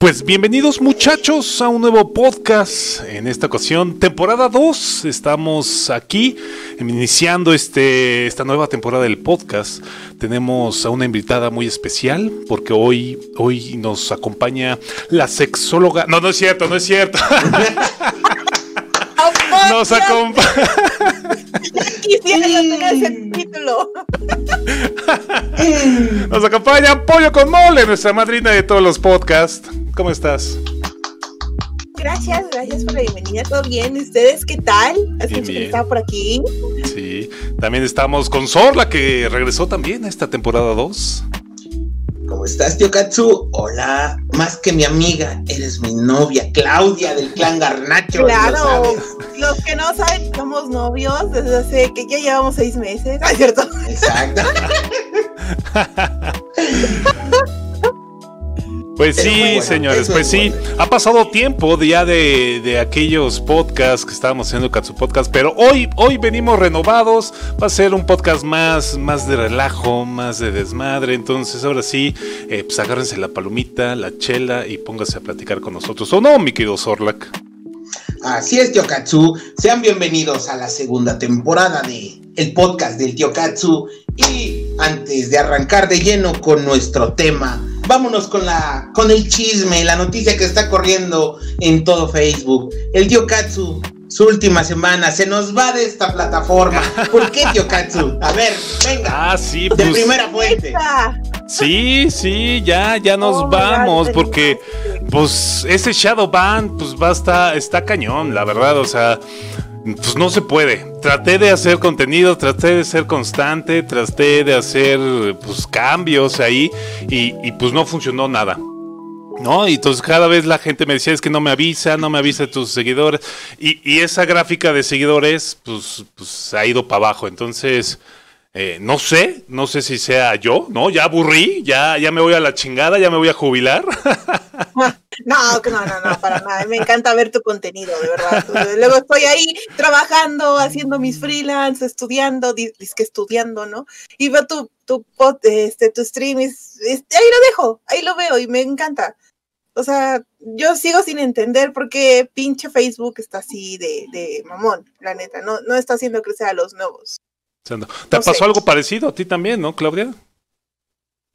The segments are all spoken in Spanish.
Pues bienvenidos muchachos a un nuevo podcast. En esta ocasión, temporada 2. Estamos aquí iniciando este, esta nueva temporada del podcast. Tenemos a una invitada muy especial porque hoy, hoy nos acompaña la sexóloga. No, no es cierto, no es cierto. nos acompaña. Quisiera yo tener ese título. Nos acompaña Pollo con Mole, nuestra madrina de todos los podcasts. ¿Cómo estás? Gracias, gracias por la bienvenida. ¿Todo bien? ¿Ustedes qué tal? Hace mucho que estaba por aquí. Sí, también estamos con Sorla, que regresó también a esta temporada 2. ¿Cómo estás, tío Katsu? Hola, más que mi amiga, eres mi novia, Claudia del clan Garnacho. Claro, los que no saben, somos novios desde hace que ya llevamos seis meses, ¿no es cierto? Exacto. Pues sí, señores, pues sí. Ha pasado tiempo ya de, de, aquellos podcasts que estábamos haciendo Katsu Podcast, pero hoy, hoy venimos renovados. Va a ser un podcast más, más de relajo, más de desmadre. Entonces, ahora sí, eh, pues agárrense la palomita, la chela y póngase a platicar con nosotros. ¿O no, mi querido Zorlak? Así es, Tío Katsu. Sean bienvenidos a la segunda temporada de el podcast del Tío Katsu. Y antes de arrancar de lleno con nuestro tema vámonos con la con el chisme, la noticia que está corriendo en todo Facebook. El tío Katsu, su última semana, se nos va de esta plataforma. ¿Por qué, tío Katsu? A ver, venga. Ah, sí, De pues, primera fuente. Sí, sí, ya, ya nos oh vamos, porque pues ese Shadowban, pues va a estar, está cañón, la verdad, o sea, pues no se puede. Traté de hacer contenido, traté de ser constante, traté de hacer pues cambios ahí y, pues no funcionó nada. ¿No? Y entonces cada vez la gente me decía, es que no me avisa, no me avisa tus seguidores. Y, esa gráfica de seguidores, pues, pues ha ido para abajo. Entonces, eh, no sé, no sé si sea yo, ¿no? Ya aburrí, ya, ya me voy a la chingada, ya me voy a jubilar. No, no, no, no, para nada. Me encanta ver tu contenido, de verdad. Luego estoy ahí trabajando, haciendo mis freelance, estudiando, es que estudiando, ¿no? Y veo tu, este, stream, ahí lo dejo, ahí lo veo y me encanta. O sea, yo sigo sin entender por qué pinche Facebook está así de, de mamón, la neta. No, no está haciendo crecer a los nuevos. ¿Te pasó algo parecido a ti también, no, Claudia?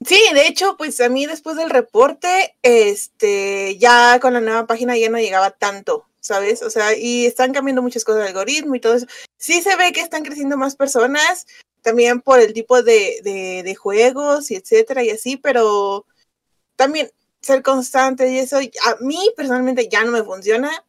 Sí, de hecho, pues a mí después del reporte, este, ya con la nueva página ya no llegaba tanto, ¿sabes? O sea, y están cambiando muchas cosas del algoritmo y todo eso. Sí se ve que están creciendo más personas, también por el tipo de, de, de juegos y etcétera y así, pero también ser constante y eso, a mí personalmente ya no me funciona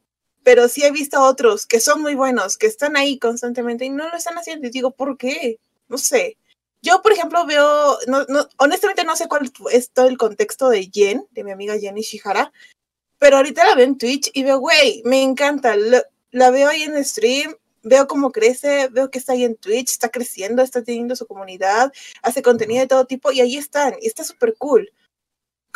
pero sí he visto otros que son muy buenos, que están ahí constantemente y no lo están haciendo. Y digo, ¿por qué? No sé. Yo, por ejemplo, veo, no, no, honestamente no sé cuál es todo el contexto de Jen, de mi amiga Jenny Shihara, pero ahorita la veo en Twitch y veo, güey, me encanta. la veo ahí en stream, veo cómo crece, veo que está ahí en Twitch, está creciendo, está teniendo su comunidad, hace contenido de todo tipo y ahí están, y está súper cool.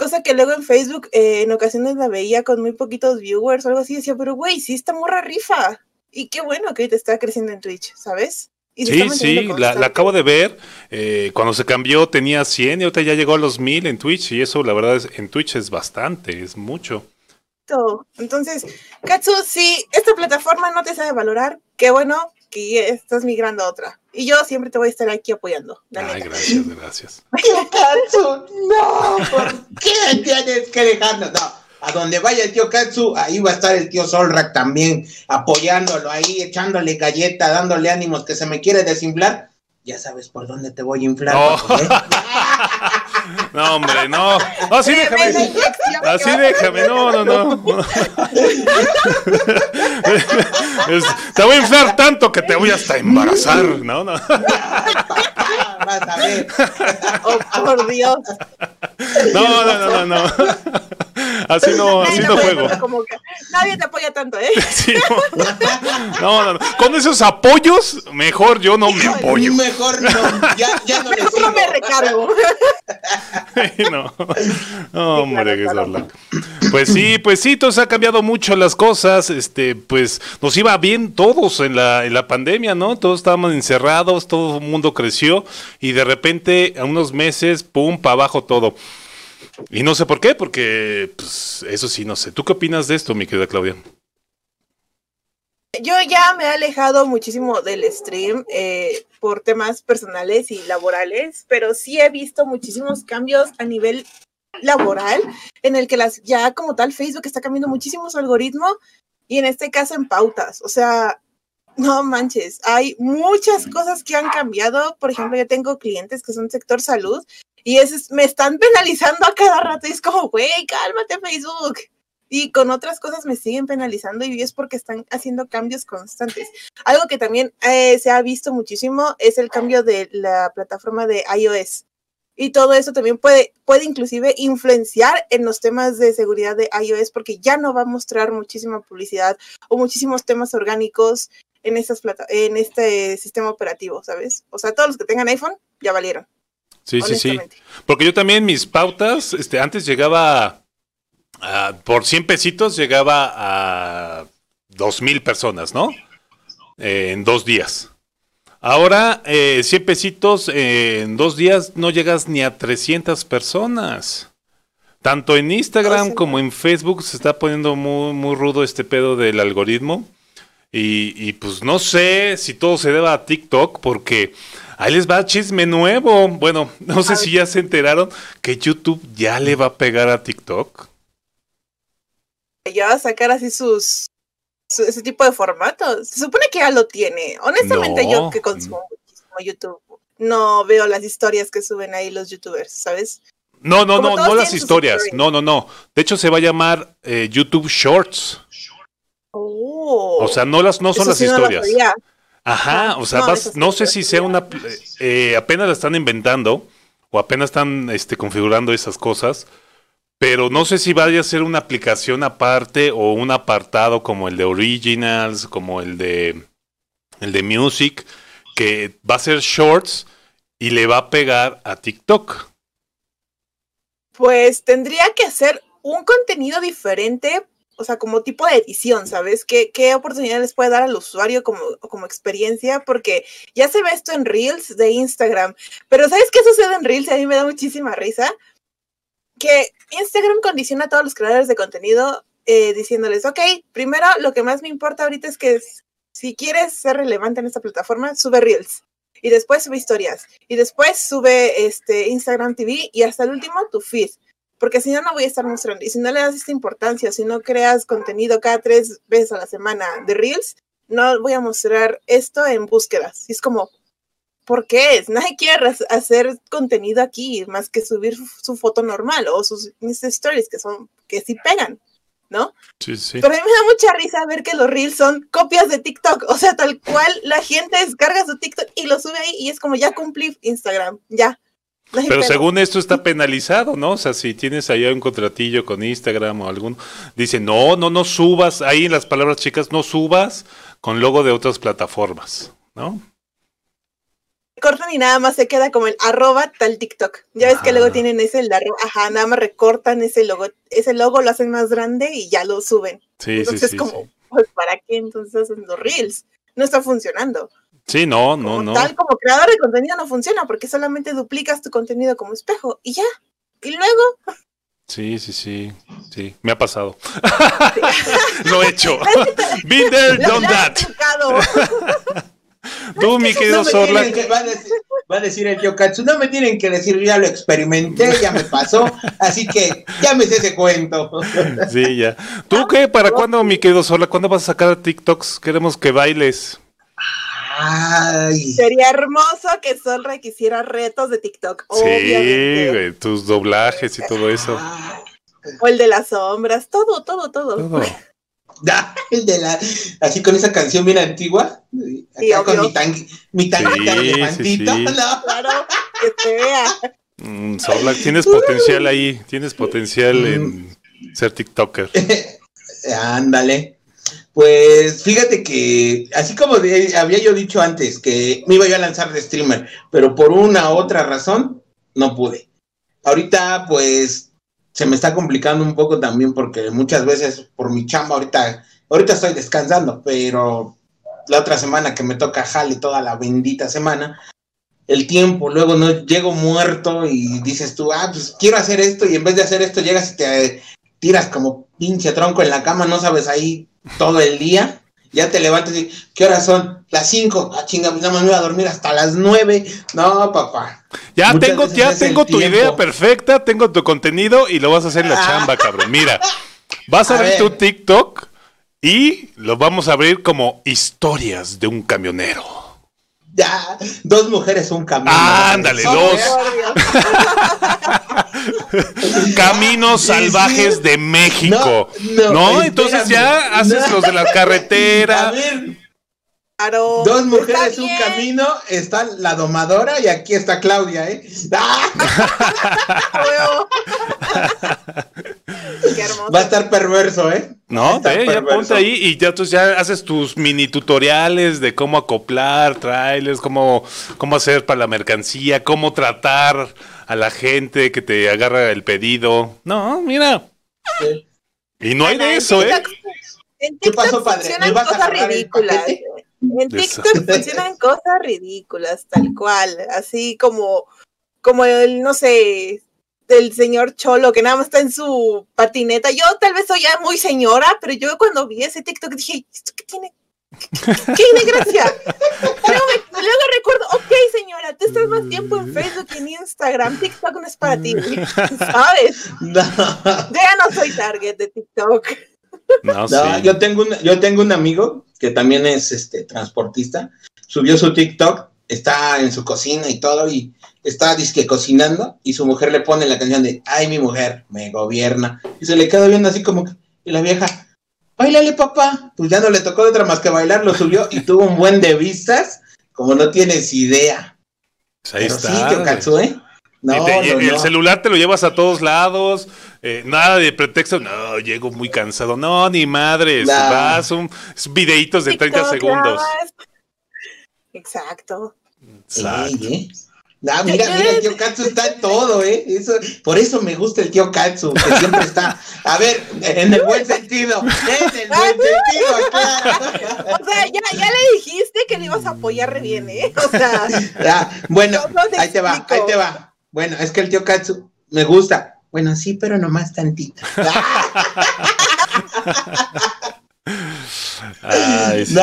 Cosa que luego en Facebook eh, en ocasiones la veía con muy poquitos viewers o algo así. Decía, pero güey, sí, está morra rifa. Y qué bueno que te está creciendo en Twitch, ¿sabes? sí, sí, la, acabo de ver. Eh, cuando se cambió tenía 100 y ahorita ya llegó a los 1000 en Twitch. Y eso, la verdad, es, en Twitch es bastante, es mucho. Entonces, Katsu, si esta plataforma no te sabe valorar, qué bueno que estás migrando a otra. Y yo siempre te voy a estar aquí apoyando. Ay, gracias, gracias. Katsu, no, ¿por qué tienes que dejarnos? No. A donde vaya el tío Katsu, ahí va a estar el tío Solrak también, apoyándolo ahí, echándole galleta, dándole ánimos que se me quiere desinflar. Ya sabes por dónde te voy a inflar. No, hombre, no. No, así déjame. Así déjame, no, no, no. te voy a inflar tanto que te voy hasta embarazar, ¿no? Oh, por Dios. No, no, no, no, no. Así no, así no juego. nadie te apoya tanto, ¿eh? Sí, no. no, no, Con esos apoyos, mejor yo no me apoyo. Mejor no, ya, ya no Mejor no me recargo. no, no hombre, que Pues sí, pues sí, todo se ha cambiado mucho las cosas. Este, pues nos iba bien todos en la, en la pandemia, ¿no? Todos estábamos encerrados, todo el mundo creció y de repente a unos meses, pum, para abajo todo. Y no sé por qué, porque pues, eso sí, no sé. ¿Tú qué opinas de esto, mi querida Claudia? Yo ya me he alejado muchísimo del stream eh, por temas personales y laborales, pero sí he visto muchísimos cambios a nivel laboral en el que las ya como tal Facebook está cambiando muchísimo su algoritmo y en este caso en pautas. O sea, no manches, hay muchas cosas que han cambiado. Por ejemplo, yo tengo clientes que son sector salud y es, me están penalizando a cada rato y es como, güey, cálmate Facebook y con otras cosas me siguen penalizando y es porque están haciendo cambios constantes. Algo que también eh, se ha visto muchísimo es el cambio de la plataforma de iOS. Y todo eso también puede, puede inclusive influenciar en los temas de seguridad de iOS porque ya no va a mostrar muchísima publicidad o muchísimos temas orgánicos en, estas plata en este sistema operativo, ¿sabes? O sea, todos los que tengan iPhone ya valieron. Sí, sí, sí. Porque yo también mis pautas, este, antes llegaba por 100 pesitos llegaba a 2 mil personas, ¿no? Eh, en dos días. Ahora, eh, 100 pesitos eh, en dos días no llegas ni a 300 personas. Tanto en Instagram como en Facebook se está poniendo muy, muy rudo este pedo del algoritmo. Y, y, pues no sé si todo se deba a TikTok, porque ahí les va chisme nuevo. Bueno, no sé si ya se enteraron que YouTube ya le va a pegar a TikTok ya va a sacar así sus ese tipo de formatos. Se supone que ya lo tiene. Honestamente, yo que consumo muchísimo YouTube, no veo las historias que suben ahí los youtubers, ¿sabes? No, no, no, no las historias. No, no, no. De hecho, se va a llamar eh, YouTube Shorts. Oh, o sea, no las, no son las historias. Ajá, o sea, no, sé si sea una, eh, apenas la están inventando o apenas están este, configurando esas cosas, pero no sé si vaya a ser una aplicación aparte o un apartado como el de Originals, como el de el de Music, que va a ser shorts y le va a pegar a TikTok. Pues tendría que hacer un contenido diferente, o sea, como tipo de edición, ¿sabes? ¿Qué, qué oportunidad les puede dar al usuario como, como experiencia? Porque ya se ve esto en Reels de Instagram, pero ¿sabes qué sucede en Reels? A mí me da muchísima risa que Instagram condiciona a todos los creadores de contenido eh, diciéndoles, ok, primero lo que más me importa ahorita es que si quieres ser relevante en esta plataforma, sube Reels. Y después sube historias. Y después sube este Instagram TV y hasta el último tu feed. Porque si no, no voy a estar mostrando. Y si no le das esta importancia, si no creas contenido cada tres veces a la semana de Reels, no voy a mostrar esto en búsquedas. Y es como, ¿por qué? Nadie quiere hacer contenido aquí más que subir su foto normal o sus stories que son que sí pegan, ¿no? Sí, sí. Pero a mí me da mucha risa ver que los reels son copias de TikTok, o sea, tal cual la gente descarga su TikTok y lo sube ahí y es como ya cumplí Instagram, ya. Pero según esto está penalizado, ¿no? O sea, si tienes allá un contratillo con Instagram o alguno, dice, no, no, no subas, ahí en las palabras chicas, no subas con logo de otras plataformas, ¿no? cortan y nada más se queda como el arroba tal TikTok. Ya ves que luego tienen ese el arroba, ajá, nada más recortan ese logo, ese logo lo hacen más grande y ya lo suben. Sí, entonces sí, como, pues ¿para qué entonces hacen los reels? No está funcionando. Sí, no, no, no. Tal como creador de contenido no funciona porque solamente duplicas tu contenido como espejo y ya. Y luego. Sí, sí, sí, sí, me ha pasado. lo he hecho. Been there, done that. Tú, mi querido Sorla. Va, a decir, el tío Katsu, no me tienen que decir, ya lo experimenté, ya me pasó, así que ya me sé ese cuento. Sí, ya. ¿Tú qué? ¿Para cuándo, mi querido Sorla? ¿Cuándo vas a sacar TikToks? Queremos que bailes. Ay. Sería hermoso que Sorla quisiera retos de TikTok. Sí, tus doblajes y todo eso. O el de las sombras, todo, todo, todo. todo. de la, así con esa canción bien antigua, acá con mi, tang, mi tanguita sí, elefantito. Sí, sí. No. Claro, que te vea. Mm, tienes potencial ahí, tienes potencial mm. en ser TikToker. Ándale. Pues fíjate que, así como había yo dicho antes, que me iba yo a lanzar de streamer, pero por una otra razón no pude. Ahorita, pues se me está complicando un poco también porque muchas veces por mi chamba ahorita, ahorita estoy descansando, pero la otra semana que me toca jale toda la bendita semana, el tiempo, luego no llego muerto y dices tú, ah, pues quiero hacer esto y en vez de hacer esto llegas y te tiras como pinche tronco en la cama, no sabes ahí todo el día, ya te levantas y, ¿qué horas son? Las 5, ah, chinga, pues nada más me voy a dormir hasta las 9, no, papá. Ya tengo, ya tengo tu idea perfecta, tengo tu contenido y lo vas a hacer en la chamba, cabrón. Mira, vas a, ver tu TikTok y lo vamos a abrir como historias de un camionero. Ya, dos mujeres, un camino. ándale, dos. Caminos salvajes de México. No, entonces ya haces los de la carretera. A ver. Dos mujeres, un camino, está la domadora y aquí está Claudia, ¿eh? Va a estar perverso, ¿eh? No, ve, ya ponte ahí y ya tú ya haces tus mini tutoriales de cómo acoplar trailers, cómo, cómo hacer para la mercancía, cómo tratar a la gente que te agarra el pedido. No, mira. Y no hay de eso, ¿eh? ¿Qué pasó, padre? ¿Me vas a ridículas. En TikTok funcionan cosas ridículas, tal cual, así como, como el, no sé, del señor Cholo que nada más está en su patineta. Yo tal vez soy ya muy señora, pero yo cuando vi ese TikTok dije, ¿esto qué tiene? ¿Qué, tiene gracia? Luego, luego, recuerdo, ok señora, tú estás más tiempo en Facebook que en Instagram, TikTok no es para ti, ¿sabes? Yo ya no soy target de TikTok. No, yo, tengo un, yo tengo un amigo que también es este transportista, subió su TikTok, está en su cocina y todo, y está disque cocinando, y su mujer le pone la canción de Ay, mi mujer, me gobierna. Y se le queda viendo así como que, y la vieja, bailale papá. Pues ya no le tocó de otra más que bailar, lo subió y tuvo un buen de vistas, como no tienes idea. Pues ahí está. Sí, ¿eh? No, el celular te lo llevas a todos lados, eh, nada de pretexto, no, llego muy cansado, no, ni madres, vas un videitos de 30 segundos. Exacto. Exacto. ¿eh? Ah, mira, mira, el tío Katsu está en todo, ¿eh? Eso, por eso me gusta el tío Katsu, que siempre está, a ver, en el buen sentido, en el buen sentido, claro. O sea, ya, ya le dijiste que le ibas a apoyar re bien, ¿eh? O sea. Ah, bueno, ahí te va, ahí te va. Bueno, es que el tío Katsu me gusta. Bueno, sí, pero nomás tantito. No,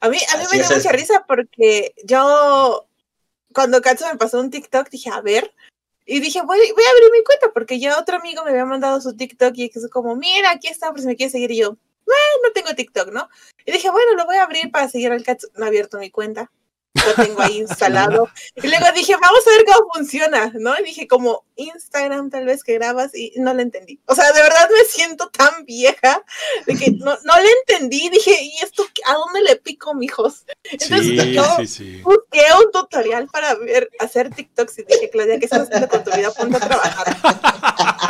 A mí, a mí me dio mucha risa porque yo, cuando Katsu me pasó un TikTok, dije, a ver, y dije, voy, voy a abrir mi cuenta porque ya otro amigo me había mandado su TikTok y es como, mira, aquí está, por si me quiere seguir. Y yo, bueno, no tengo TikTok, ¿no? Y dije, bueno, lo voy a abrir para seguir al Katsu. No he abierto mi cuenta lo tengo ahí instalado. Y luego dije, vamos a ver cómo funciona, ¿no? Y dije, como Instagram tal vez que grabas y no lo entendí. O sea, de verdad me siento tan vieja de que no, no le entendí. Dije, ¿y esto a dónde le pico, mijos? Entonces yo busqué un tutorial para ver, hacer TikToks y dije, Claudia, ¿qué estás haciendo con tu vida? Ponte a trabajar.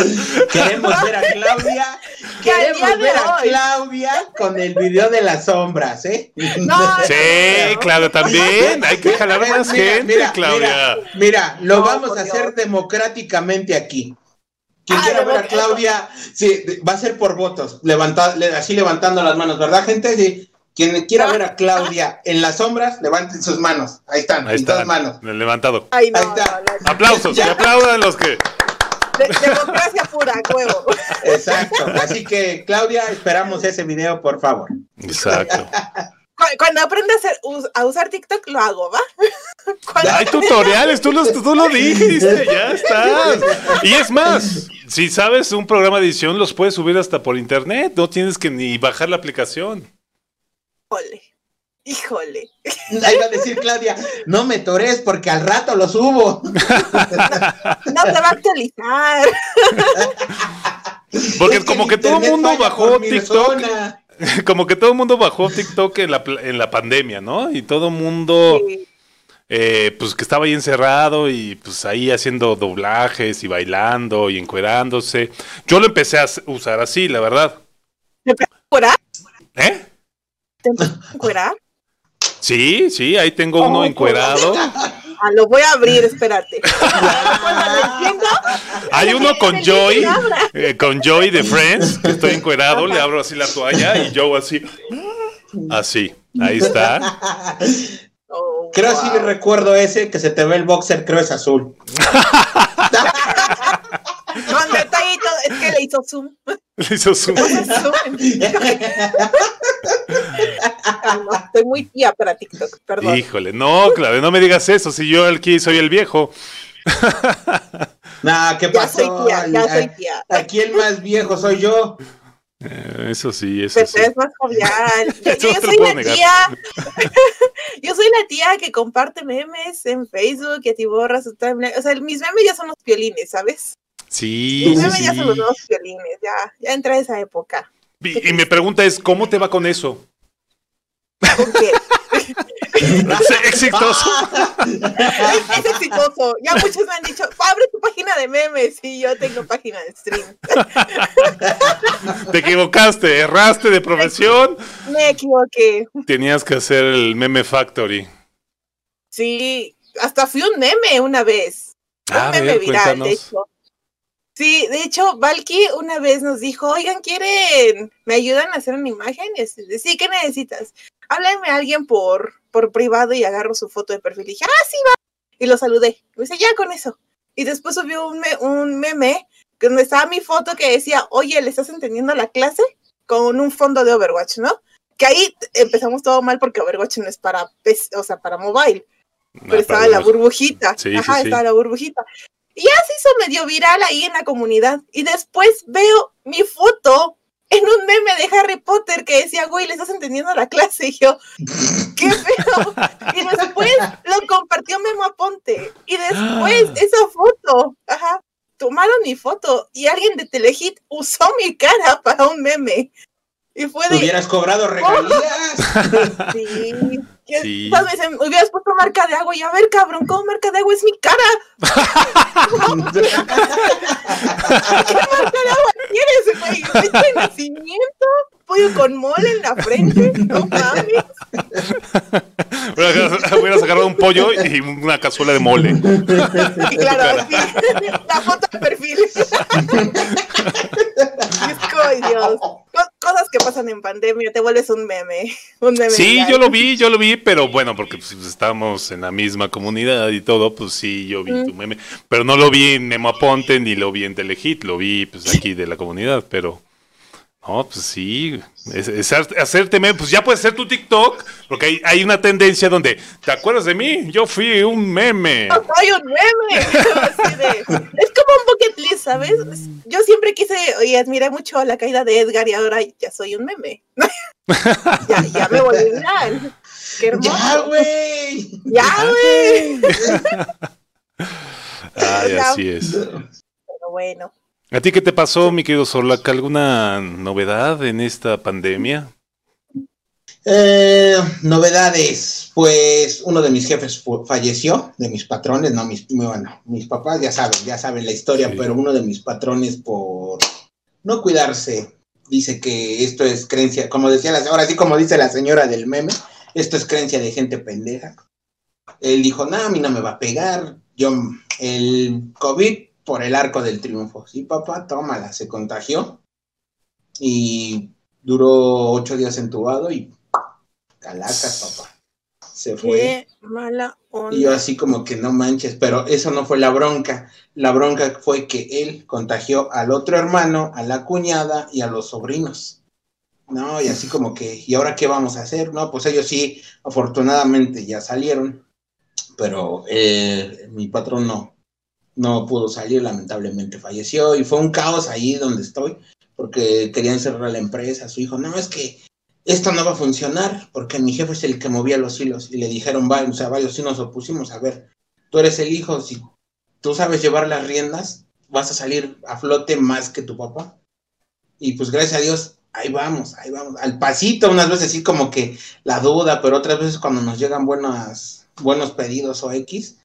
Queremos ver a Claudia. Queremos ver a Claudia con el video de las sombras, ¿eh? sí, claro, también. Hay que jalar más gente, Claudia. Mira, lo vamos a hacer democráticamente aquí. Quien ah, quiera ver a Claudia, sí, va a ser por votos, así levantando las manos, ¿verdad, gente? Sí. Quien quiera ver a Claudia en las sombras, levanten sus manos. Ahí están, Ahí están, manos. Levantado. Ahí está. Aplausos, que aplaudan los que democracia pura, huevo. Exacto. Así que, Claudia, esperamos ese video, por favor. Exacto. Cuando aprenda a, usar TikTok, lo hago, ¿va? Hay tutoriales, tú, tú lo dijiste, ya está. Y es más, si sabes un programa de edición, los puedes subir hasta por internet, no tienes que ni bajar la aplicación. Ole. Híjole. Ahí va a decir Claudia, no me tores porque al rato lo subo. No, se va a actualizar. Porque como que todo el mundo bajó TikTok. Como que todo el mundo bajó TikTok en la, en la pandemia, ¿no? Y todo el mundo, eh, pues que estaba ahí encerrado y pues ahí haciendo doblajes y bailando y encuerándose. Yo lo empecé a usar así, la verdad. ¿Te encuerar? ¿Eh? ¿Te empecé a encuerar? Sí, sí, ahí tengo uno encuerado. Ah, lo voy a abrir, espérate. Hay uno con Joy, eh, con Joy de Friends, que estoy encuerado, le abro así la toalla y yo así, así, ahí está. Creo sí recuerdo ese que se te ve el boxer, creo es azul. Con detallito, es que le hizo zoom. Le hizo zoom. no, estoy muy tía para TikTok, perdón. Híjole, no, claro, no me digas eso, si yo aquí soy el viejo. nah, ¿qué Ya pasó? soy tía, ya soy tía. Aquí el más viejo soy yo. Eh, eso sí, eso Pero sí. es más jovial. Yo, soy la negar. tía. yo soy la tía que comparte memes en Facebook, que atiborra su timeline. O sea, mis memes ya son los violines, ¿sabes? Sí, Mis sí, memes ya son los sí. nuevos violines. Ya, ya entré a esa época. Y, y mi pregunta es, ¿cómo te va con eso? ¿Con qué? ¿Es exitoso? es, exitoso. Ya muchos me han dicho, abre tu página de memes. Y yo tengo página de stream. Te equivocaste, erraste de profesión. me equivoqué. Tenías que hacer el meme factory. Sí, hasta fui un meme una vez. Un A meme ver, viral, de cuéntanos. hecho. Sí, de hecho, Valky una vez nos dijo, oigan, ¿quieren? ¿Me ayudan a hacer una imagen? Y así sí, ¿qué necesitas? Háblame a alguien por, por privado y agarro su foto de perfil. Y dije, ah, sí, va. Y lo saludé. Y me dice, ya con eso. Y después subió un, me- un meme donde estaba mi foto que decía, oye, ¿le estás entendiendo la clase? Con un fondo de Overwatch, ¿no? Que ahí empezamos todo mal porque Overwatch no es para, o sea, para mobile pero Ah, estaba la burbujita. Sí, sí, Ajá, sí. estaba la burbujita. Y ya se hizo medio viral ahí en la comunidad. Y después veo mi foto en un meme de Harry Potter que decía, güey, ¿le estás entendiendo la clase? Y yo, ¿qué feo? Y después lo compartió Memo Aponte. Y después esa foto, ajá, tomaron mi foto y alguien de Telehit usó mi cara para un meme. Y fue de, Hubieras cobrado regalías. Sí. ¿Qué- Sí. hubieras puesto marca de agua y a ver, cabrón, ¿cómo marca de agua es mi cara? ¿Qué marca de agua quieres, güey? ¿Fecha de nacimiento? ¿Pollo con mole en la frente? No mames. Hubieras agarrado un pollo y una cazuela de mole. Y claro, sí. La foto de perfil. Es como, Dios. Co- Cosas que pasan en pandemia, te vuelves un meme. Un meme Sí, yo lo vi, yo lo vi, pero bueno, porque pues, estamos en la misma comunidad y todo, pues sí, yo vi Mm. tu meme. Pero no lo vi en Memo Aponte ni lo vi en Telehit, lo vi pues aquí de la comunidad, pero... No, pues sí, es, es hacerte meme, pues ya puedes hacer tu TikTok, porque hay, hay una tendencia donde, ¿te acuerdas de mí? Yo fui un meme. No soy un meme. Así de- es como un bucket list, ¿sabes? Yo siempre quise y admiré mucho la caída de Edgar y ahora ya soy un meme. ya, ya me volví viral. Qué hermoso. ya, güey. Ya, güey. Ay, así es. Pero bueno. ¿A ti qué te pasó, mi querido Solaca? ¿Alguna novedad en esta pandemia? Eh, novedades. Pues uno de mis jefes falleció, de mis patrones, no mis, bueno, mis papás ya saben, ya saben la historia, Sí. pero uno de mis patrones por no cuidarse, dice que esto es creencia, como decía la, ahora sí como dice la señora del meme, esto es creencia de gente pendeja. Él dijo, no, a mí no me va a pegar, yo, el COVID por el arco del triunfo. Sí, papá, tómala, se contagió y duró ocho días entubado y calacas, papá. Se fue. Qué mala onda. Y yo así como que no manches, pero eso no fue la bronca. La bronca fue que él contagió al otro hermano, a la cuñada y a los sobrinos. No, y así como que, ¿y ahora qué vamos a hacer? No, pues ellos sí, afortunadamente ya salieron, pero eh, mi patrón no, no pudo salir, lamentablemente falleció y fue un caos ahí donde estoy, porque querían cerrar la empresa. Su hijo, no, es que esto no va a funcionar porque mi jefe es el que movía los hilos y le dijeron, va, o sea, varios sí nos opusimos, a ver, tú eres el hijo, si tú sabes llevar las riendas, vas a salir a flote más que tu papá. Y pues gracias a Dios, ahí vamos, ahí vamos, al pasito, unas veces sí como que la duda, pero otras veces cuando nos llegan buenas, buenos pedidos o X,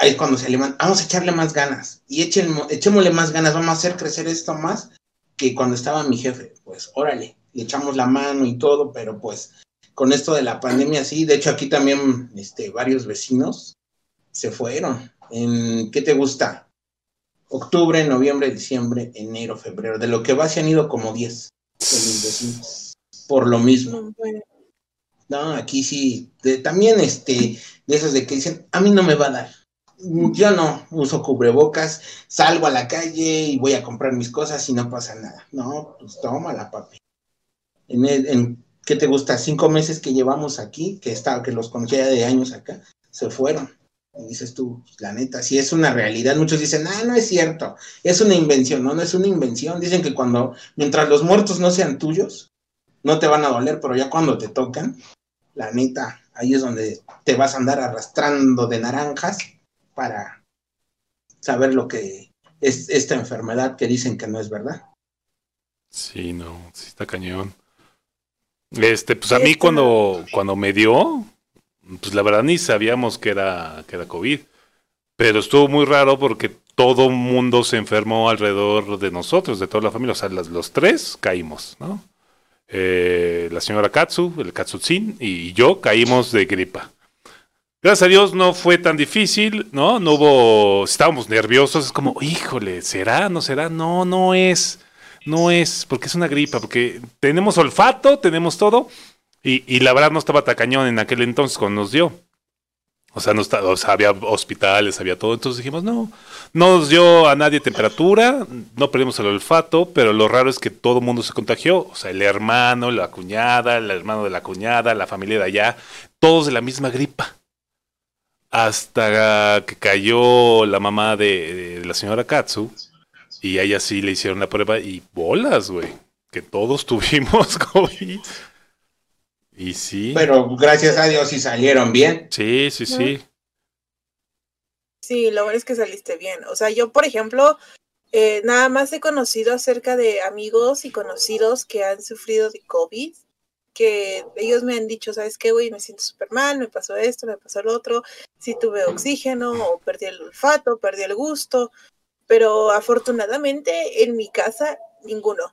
ahí es cuando se levantan, vamos a echarle más ganas y echen, echémosle más ganas, vamos a hacer crecer esto más que cuando estaba mi jefe, pues órale, le echamos la mano y todo, pero pues con esto de la pandemia sí, de hecho aquí también este, varios vecinos se fueron. ¿En qué te gusta? Octubre, noviembre, diciembre, enero, febrero. De lo que va se han ido como 10 de mis vecinos. Por lo mismo. No, aquí sí, también este, de esos de que dicen, a mí no me va a dar. Yo no uso cubrebocas, salgo a la calle y voy a comprar mis cosas y no pasa nada. No, pues tómala, papi. En, en ¿qué te gusta? Cinco meses que llevamos aquí, que, está, que los conocía de años acá, se fueron. Dices tú, la neta, si es una realidad, muchos dicen, ah, no es cierto, es una invención, no, no es una invención. Dicen que cuando, mientras los muertos no sean tuyos, no te van a doler, pero ya cuando te tocan, la neta, ahí es donde te vas a andar arrastrando de naranjas para saber lo que es esta enfermedad que dicen que no es verdad. Sí, no, sí está cañón. Este, pues a mí cuando, cuando me dio, pues la verdad ni sabíamos que era, que era COVID. Pero estuvo muy raro porque todo el mundo se enfermó alrededor de nosotros, de toda la familia. O sea, los, tres caímos, ¿no? Eh, la señora Katsu, el Katsutsin y yo caímos de gripa. Gracias a Dios no fue tan difícil, ¿no? No hubo, estábamos nerviosos, es como, híjole, ¿será? ¿No será? No, no es no es, porque es una gripa, porque tenemos olfato, tenemos todo, y, la verdad no estaba tacañón en aquel entonces cuando nos dio. O sea, no o sea, había hospitales, había todo. Entonces dijimos, no, no nos dio a nadie temperatura, no perdimos el olfato, pero lo raro es que todo el mundo se contagió. O sea, el hermano, la cuñada, el hermano de la cuñada, la familia de allá, todos de la misma gripa. Hasta que cayó la mamá de la señora Katsu y a ella sí le hicieron la prueba y bolas, güey. Que todos tuvimos COVID. Y sí. Pero gracias a Dios sí salieron bien. Sí, sí, sí. Sí, lo bueno es que saliste bien. O sea, yo, por ejemplo, eh, nada más he conocido acerca de amigos y conocidos que han sufrido de COVID, que ellos me han dicho, ¿sabes qué, güey? Me siento súper mal, me pasó esto, me pasó lo otro, si tuve oxígeno o perdí el olfato, perdí el gusto pero afortunadamente en mi casa ninguno.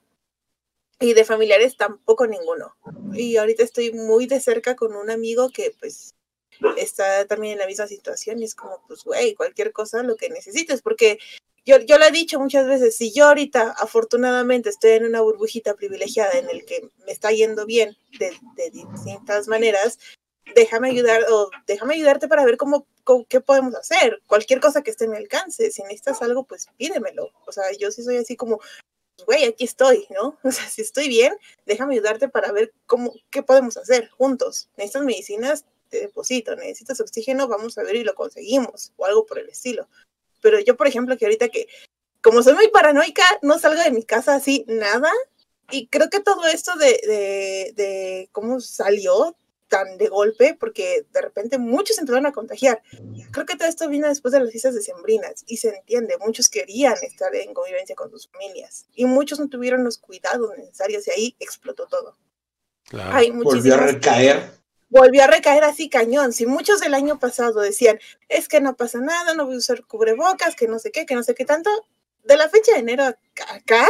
Y de familiares tampoco ninguno. Y ahorita estoy muy de cerca con un amigo que pues está también en la misma situación y es como, pues, güey, cualquier cosa lo que necesites, porque yo, yo lo he dicho muchas veces, si yo ahorita afortunadamente estoy en una burbujita privilegiada en el que me está yendo bien de, distintas maneras, déjame ayudar o déjame ayudarte para ver cómo, qué podemos hacer. Cualquier cosa que esté en mi alcance. Si necesitas algo, pues pídemelo. O sea, yo sí soy así como, güey, aquí estoy, ¿no? O sea, si estoy bien, déjame ayudarte para ver cómo, qué podemos hacer juntos. Necesitas medicinas, te deposito. Necesitas oxígeno, vamos a ver y lo conseguimos. O algo por el estilo. Pero yo, por ejemplo, que ahorita que, como soy muy paranoica, no salgo de mi casa así, nada. Y creo que todo esto de, de, de cómo salió tan de golpe porque de repente muchos empezaron a contagiar. Creo que todo esto vino después de las fiestas decembrinas y se entiende, muchos querían estar en convivencia con sus familias y muchos no tuvieron los cuidados necesarios y ahí explotó todo. Volvió a recaer. Volvió a recaer así cañón. Si muchos del año pasado decían, es que no pasa nada, no voy a usar cubrebocas, que no sé qué, que no sé qué tanto, de la fecha de enero acá,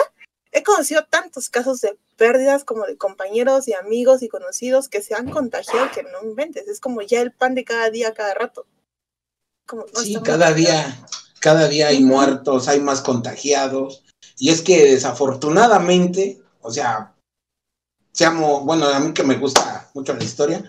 he conocido tantos casos de pérdidas como de compañeros y amigos y conocidos que se han contagiado que no inventes. Es como ya el pan de cada día, cada rato. sí, cada día, cada día hay muertos, hay más contagiados. Y es que desafortunadamente, o sea, seamos, bueno, a mí que me gusta mucho la historia,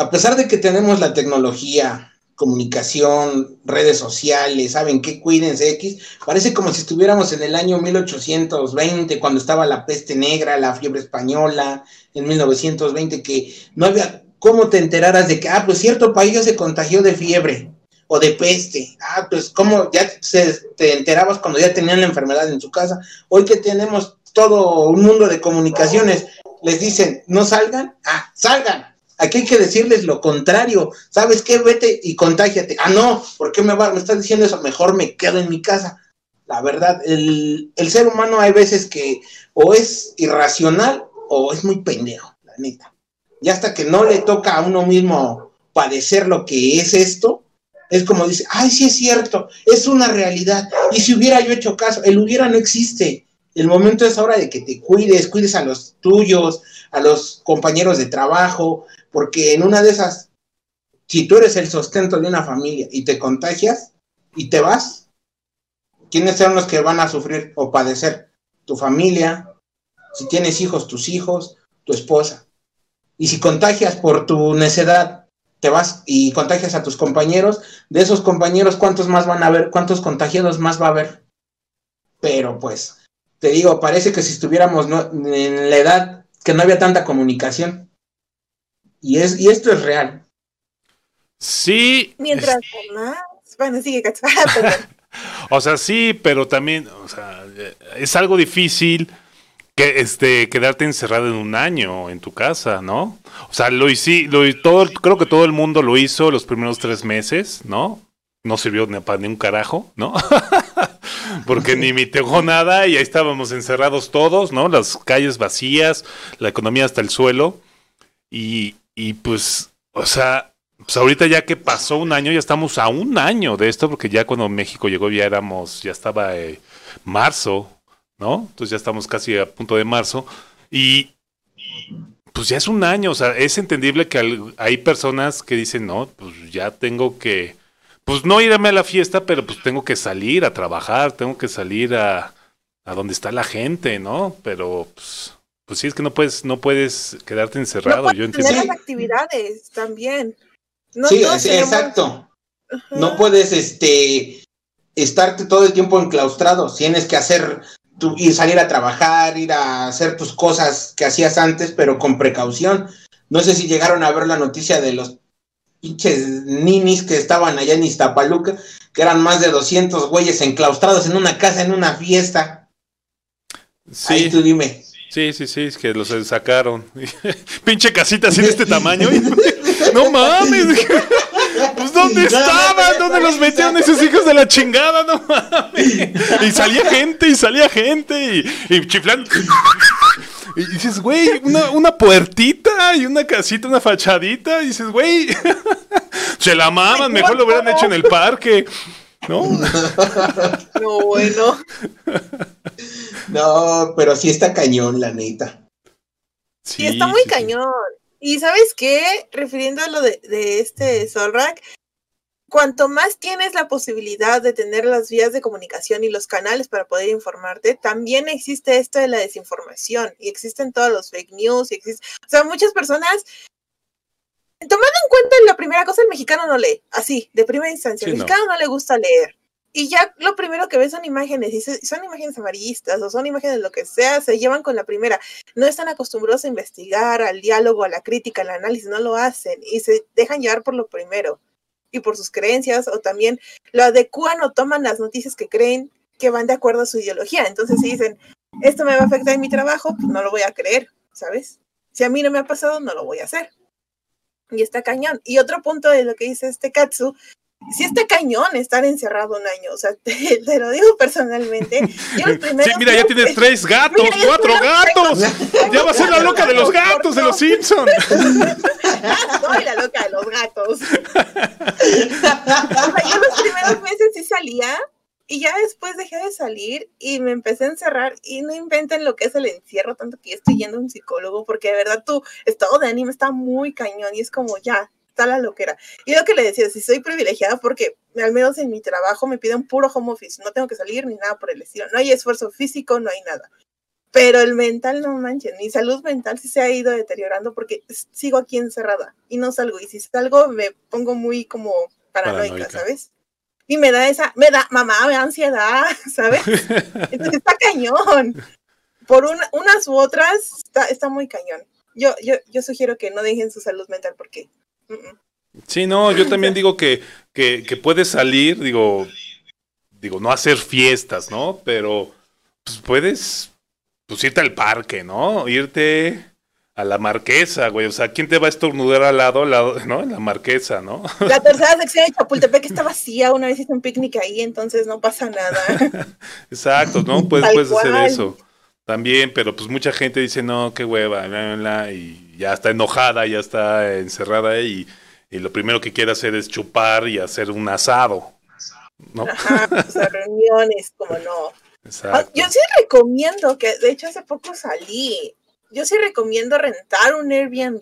a pesar de que tenemos la tecnología, comunicación, redes sociales, ¿saben qué? Cuídense X. Parece como si estuviéramos en el año 1820, cuando estaba la peste negra, la fiebre española, en 1920, que no había cómo te enteraras de que, ah, pues cierto país ya se contagió de fiebre o de peste. Ah, pues cómo ya se, te enterabas cuando ya tenían la enfermedad en su casa. Hoy que tenemos todo un mundo de comunicaciones, les dicen, no salgan, ah, salgan Aquí hay que decirles lo contrario. ¿Sabes qué? Vete y contágiate. Ah, no, ¿por qué me, va, me estás diciendo eso? Mejor me quedo en mi casa. La verdad, el, ser humano hay veces que o es irracional o es muy pendejo, la neta. Y hasta que no le toca a uno mismo padecer lo que es esto, es como dice, ay, sí es cierto, es una realidad. Y si hubiera yo hecho caso, el hubiera no existe. El momento es ahora de que te cuides, cuides a los tuyos, a los compañeros de trabajo, porque en una de esas, si tú eres el sustento de una familia y te contagias y te vas, ¿quiénes son los que van a sufrir o padecer? Tu familia, si tienes hijos, tus hijos, tu esposa. Y si contagias por tu necedad, te vas y contagias a tus compañeros, de esos compañeros, ¿cuántos más van a haber? ¿Cuántos contagiados más va a haber? Pero pues, te digo, parece que si estuviéramos en la edad que no había tanta comunicación. Y, es, y esto es real. Sí. Mientras más. Bueno, sigue, O sea, sí, pero también, o sea, es algo difícil que este quedarte encerrado en un año en tu casa, ¿no? O sea, lo hice, lo todo, creo que todo el mundo lo hizo los primeros tres meses, ¿no? No sirvió ni para ni un carajo, ¿no? Porque ni me tejó nada y ahí estábamos encerrados todos, ¿no? Las calles vacías, la economía hasta el suelo. Y, y pues, o sea, pues ahorita ya que pasó un año, ya estamos a un año de esto, porque ya cuando México llegó ya éramos, ya estaba eh, marzo, ¿no? Entonces ya estamos casi a punto de marzo. Y pues ya es un año, o sea, es entendible que hay personas que dicen, no, pues ya tengo que, pues no irme a la fiesta, pero pues tengo que salir a trabajar, tengo que salir a, a donde está la gente, ¿no? Pero pues, pues sí, es que no puedes, no puedes quedarte encerrado. Yo entiendo. Tener las actividades también sí, exacto. No puedes este estarte todo el tiempo enclaustrado. Tienes que hacer tu, ir salir a trabajar, ir a hacer tus cosas que hacías antes, pero con precaución. No sé si llegaron a ver la noticia de los pinches ninis que estaban allá en Iztapaluca, que eran más de 200 güeyes enclaustrados en una casa, en una fiesta. Sí. Ahí tú dime. Sí, sí, sí, es que los sacaron. Pinche casita así de este tamaño. No mames. Pues ¿dónde estaban? ¿Dónde los metieron esos hijos de la chingada? No mames. Y salía gente, y salía gente, y, y chiflando. Y dices, güey, una, una, puertita y una casita, una fachadita. Y dices, güey, se la maman, mejor lo hubieran hecho en el parque. ¿No? No, bueno. No, pero sí está cañón, la neta. Sí, está muy cañón. Y sabes qué, refiriendo a lo de, este Solrak, cuanto más tienes la posibilidad de tener las vías de comunicación y los canales para poder informarte, también existe esto de la desinformación y existen todos los fake news y existe, o sea, muchas personas tomando en cuenta la primera cosa, el mexicano no lee, así, de primera instancia, el mexicano no le gusta leer y ya lo primero que ves son imágenes, y son imágenes amarillistas o son imágenes de lo que sea, se llevan con la primera. No están acostumbrados a investigar, al diálogo, a la crítica, al análisis, no lo hacen y se dejan llevar por lo primero y por sus creencias o también lo adecuan o toman las noticias que creen que van de acuerdo a su ideología. Entonces si dicen, esto me va a afectar en mi trabajo, pues no lo voy a creer, ¿sabes? Si a mí no me ha pasado, no lo voy a hacer. Y está cañón. Y otro punto de lo que dice este Katsu sí está cañón estar encerrado un año, o sea, te, lo digo personalmente. sí, mira, ya tienes tres gatos, cuatro gatos. Ya va a ser la loca de los gatos de los Simpsons. Soy la loca de los gatos. o sea, yo los primeros meses sí salía y ya después dejé de salir y me empecé a encerrar y no inventen lo que es el encierro, tanto que ya estoy yendo a un psicólogo porque de verdad tu estado de ánimo está muy cañón y es como ya, está la loquera. Y lo que le decía, si soy privilegiada porque al menos en mi trabajo me piden puro home office, no tengo que salir ni nada por el estilo, no hay esfuerzo físico, no hay nada. Pero el mental, no manchen, mi salud mental sí se ha ido deteriorando porque sigo aquí encerrada y no salgo. Y si salgo me pongo muy como paranoica, ¿sabes? Y me da esa, me da, mamá, me da ansiedad, ¿sabes? Entonces está cañón. Por unas u otras, está, muy cañón. Yo, yo, yo sugiero que no dejen su salud mental porque Sí, no, yo también digo que, que, que puedes salir, digo, digo, no hacer fiestas, ¿no? Pero pues puedes pues irte al parque, ¿no? Irte a la marquesa, güey. O sea, ¿quién te va a estornudar al lado, al lado, ¿no? La marquesa, ¿no? La tercera sección de Chapultepec está vacía. Una vez hice un picnic ahí, entonces no pasa nada. Exacto, ¿no? Puedes, puedes hacer eso. También, pero pues mucha gente dice, no, qué hueva, y ya está enojada, ya está encerrada y, y lo primero que quiere hacer es chupar y hacer un asado. ¿no? Ajá, pues, reuniones, como no. Ah, yo sí recomiendo, que de hecho hace poco salí, yo sí recomiendo rentar un Airbnb,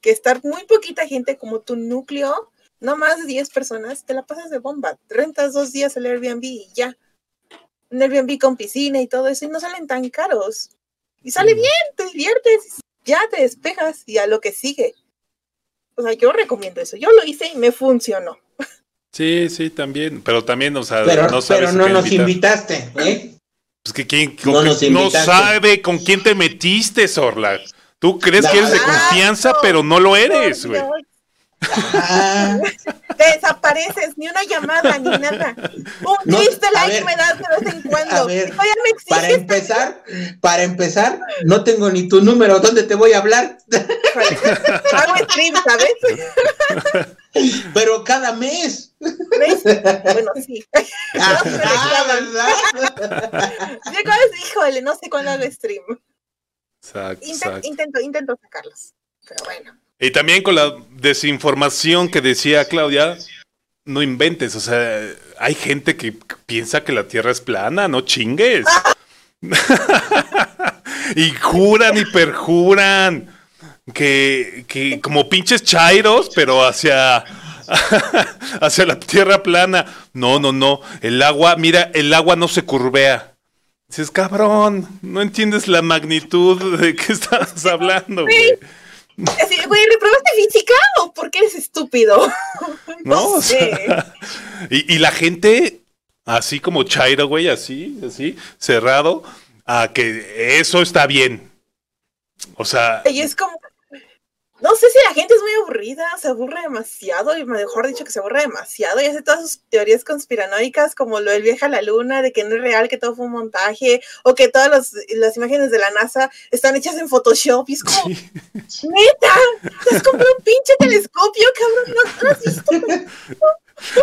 que estar muy poquita gente como tu núcleo, no más de 10 personas, te la pasas de bomba, rentas dos días el Airbnb y ya un Airbnb con piscina y todo eso, y no salen tan caros. Y sale bien, te diviertes, ya te despejas y a lo que sigue. O sea, yo recomiendo eso. Yo lo hice y me funcionó. Sí, sí, también. Pero también, o sea, pero no, pero no nos invitaste, ¿eh? Pues que quién no, sabe con quién te metiste, Sorla. Tú crees que eres de confianza, pero no lo eres, güey. Desapareces, ni una llamada, ni nada. Un triste like me das de vez en cuando. para empezar, para empezar, no tengo ni tu número, ¿dónde te voy a hablar? Hago stream, ¿sabes? Pero cada mes. Bueno, sí. Ah, ¿verdad? híjole, no sé cuándo hago stream. Exacto, Intento, intento sacarlos, pero bueno. Y también con la desinformación que decía Claudia, no inventes, o sea, hay gente que piensa que la Tierra es plana, no chingues. y juran y perjuran que, que como pinches chairos, pero hacia, hacia la Tierra plana. No, no, no, el agua, mira, el agua no se curvea. Dices, cabrón, no entiendes la magnitud de qué estás hablando. Así, güey, ¿reprobaste física o porque eres estúpido? No, sé. y, la gente, así como Chairo, güey, así, así, cerrado, a que eso está bien. O sea. Y es como, no sé si la gente es muy aburrida, se aburre demasiado, y mejor dicho que se aburre demasiado, y hace todas sus teorías conspiranoicas, como lo del viaje a la luna, de que no es real, que todo fue un montaje, o que todas las imágenes de la NASA están hechas en Photoshop, y es como, neta, es como un pinche telescopio, cabrón, ¿no, has visto?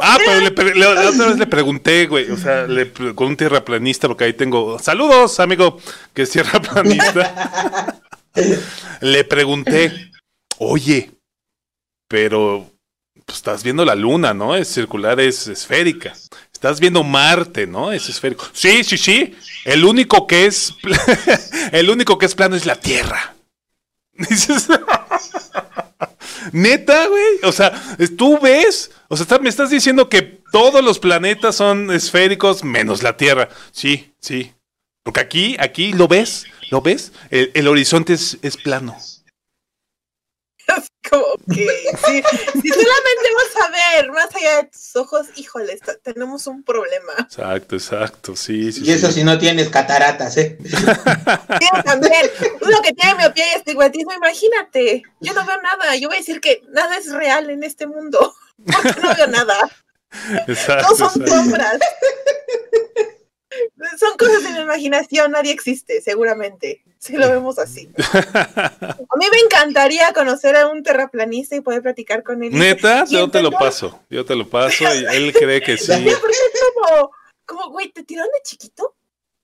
Ah, pero le, la otra vez le pregunté, güey, o sea, le, con un tierraplanista, porque ahí tengo, saludos, amigo, que es tierraplanista. le pregunté, Oye, pero pues, estás viendo la luna, ¿no? Es circular, es esférica. Estás viendo Marte, ¿no? Es esférico. Sí, sí, sí. El único que es el único que es plano es la Tierra. Neta, güey. O sea, tú ves, o sea, me estás diciendo que todos los planetas son esféricos menos la Tierra. Sí, sí. Porque aquí, aquí lo ves, lo ves. El, horizonte es, es plano. Como que si, solamente vas a ver más allá de tus ojos, híjole, tenemos un problema. Exacto, exacto, sí, sí. Y eso si no tienes cataratas, ¿eh? Sí, también. Uno que tiene miopía y estigmatismo, imagínate. Yo no veo nada. Yo voy a decir que nada es real en este mundo. Porque no veo nada. Exacto, no son sombras. Son cosas de mi imaginación, nadie existe, seguramente. Si lo vemos así. A mí me encantaría conocer a un terraplanista y poder platicar con él. ¿Neta? Yo te lo paso. Yo te lo paso y él cree que sí. como, como, güey, ¿te tiraron de chiquito?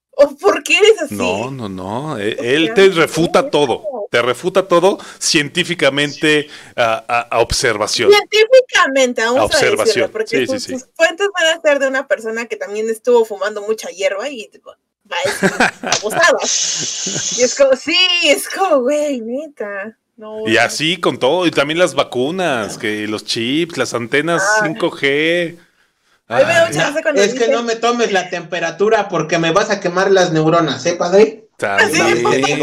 ¿O por qué eres así? No, no, no. E, él te refuta todo. Te refuta todo científicamente a, observación. Científicamente, vamos a, observación. porque sus, fuentes van a ser de una persona que también estuvo fumando mucha hierba y y es como, sí, es como, güey, neta. y así con todo, y también las vacunas, que los chips, las antenas 5G. Ah es que no me tomes la temperatura porque me vas a quemar las neuronas, ¿eh, padre? Así es, no tienes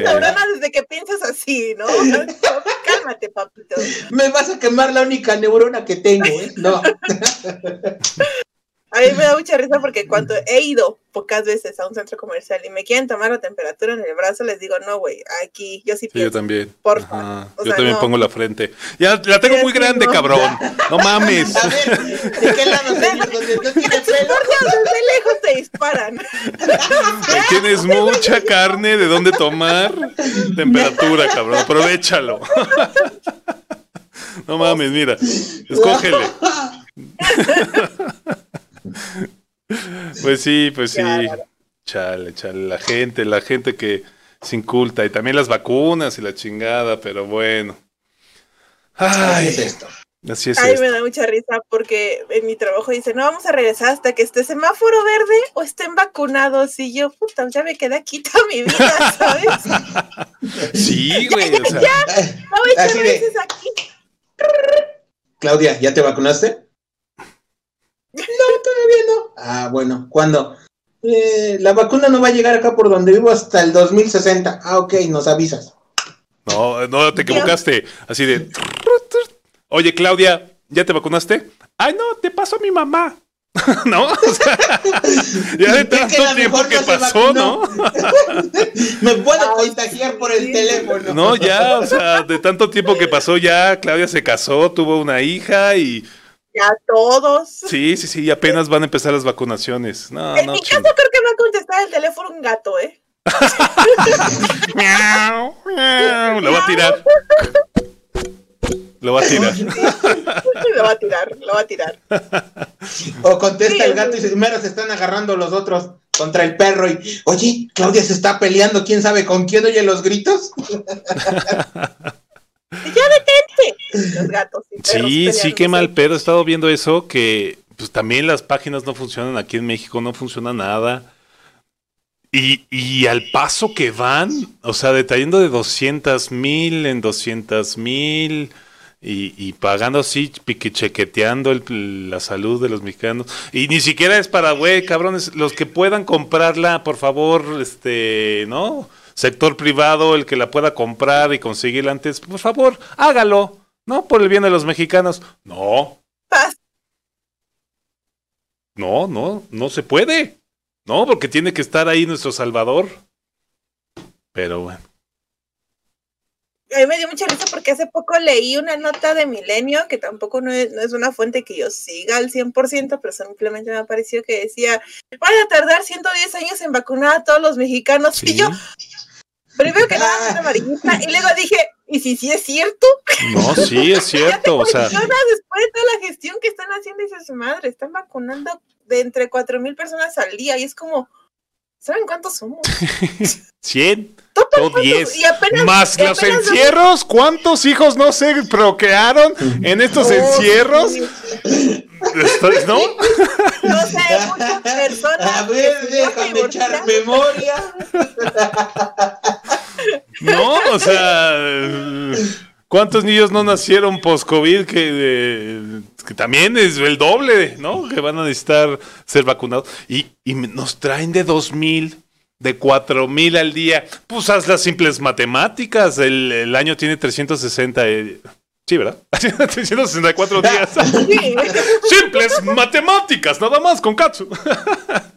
neuronas desde que piensas así, ¿no? Cálmate, papito. Me vas a quemar la única neurona que tengo, ¿eh? No. A mí me da mucha risa porque cuando he ido pocas veces a un centro comercial y me quieren tomar la temperatura en el brazo, les digo, no, güey, aquí yo sí pienso. yo también. Por favor. Yo también pongo la frente. Ya la tengo muy grande, cabrón. No mames. A ver, ¿de qué lado se no tiene pelo? Desde lejos te disparan. Tienes mucha carne de dónde tomar temperatura, cabrón. Aprovechalo. No mames, mira. Escógele. Pues sí, pues sí. Chale, chale. La gente, la gente que se inculta. Y también las vacunas y la chingada, pero bueno. Ay, es esto. Así es Ay, me da mucha risa porque en mi trabajo dice, no vamos a regresar hasta que esté semáforo verde o estén vacunados. Y yo, puta, ya me quedé aquí toda mi vida, ¿sabes? sí, güey. o sea, ya, no voy a aquí. Claudia, ¿ya te vacunaste? No, todavía no. Ah, bueno, ¿cuándo? Eh, la vacuna no va a llegar acá por donde vivo hasta el 2060. Ah, ok, nos avisas. No, no, te equivocaste. Así de. Oye, Claudia, ¿ya te vacunaste? Ay, no, te pasó mi mamá. ¿No? O sea, ya de tanto tiempo que pasó, ¿no? Me puedo contagiar por el teléfono. No, ya, o sea, de tanto tiempo que pasó, ya Claudia se casó, tuvo una hija y. Ya todos. Sí, sí, sí, apenas van a empezar las vacunaciones. No, en no, mi caso, creo que va a contestar el teléfono un gato, ¿eh? Lo va a tirar. Lo va a tirar. lo va a tirar, lo va a tirar. O contesta el gato y dice, mero se están agarrando los otros contra el perro y, oye, Claudia se está peleando, quién sabe con quién oye los gritos. ya detente. Los gatos. Y sí, sí, qué mal pedo. He estado viendo eso, que pues también las páginas no funcionan aquí en México, no funciona nada. Y, y al paso que van, o sea, detallando de 200 mil en 200 mil y, y, pagando así, chequeteando el, la salud de los mexicanos. Y ni siquiera es para, güey, cabrones, los que puedan comprarla, por favor, este, ¿no? Sector privado, el que la pueda comprar y conseguirla antes, por favor, hágalo, ¿no? Por el bien de los mexicanos. No. No, no, no se puede. No, porque tiene que estar ahí nuestro Salvador. Pero bueno. A mí me dio mucha risa porque hace poco leí una nota de Milenio, que tampoco no es, no es una fuente que yo siga al 100%, pero simplemente me ha parecido que decía, van a tardar 110 años en vacunar a todos los mexicanos. ¿Sí? Y yo, y luego dije, ¿y si sí es cierto? No, sí es cierto, o sea. Después de toda la gestión que están haciendo, dice su madre, están vacunando de entre 4 mil personas al día, y es como, ¿saben cuántos somos? 100 o 10. Más los encierros, ¿cuántos hijos no se procrearon en estos oh, encierros? Sí. ¿No? No sé, muchas personas. A ver, déjame echar memoria. No, o sea. ¿Cuántos niños no nacieron post-COVID que, que, también es el doble, ¿no? Que van a necesitar ser vacunados. Y, y nos traen de 2000 de cuatro mil al día. Pues haz las simples matemáticas. El, el año tiene 360. Eh, sí, ¿verdad? 364 días. simples matemáticas, nada más con Katsu.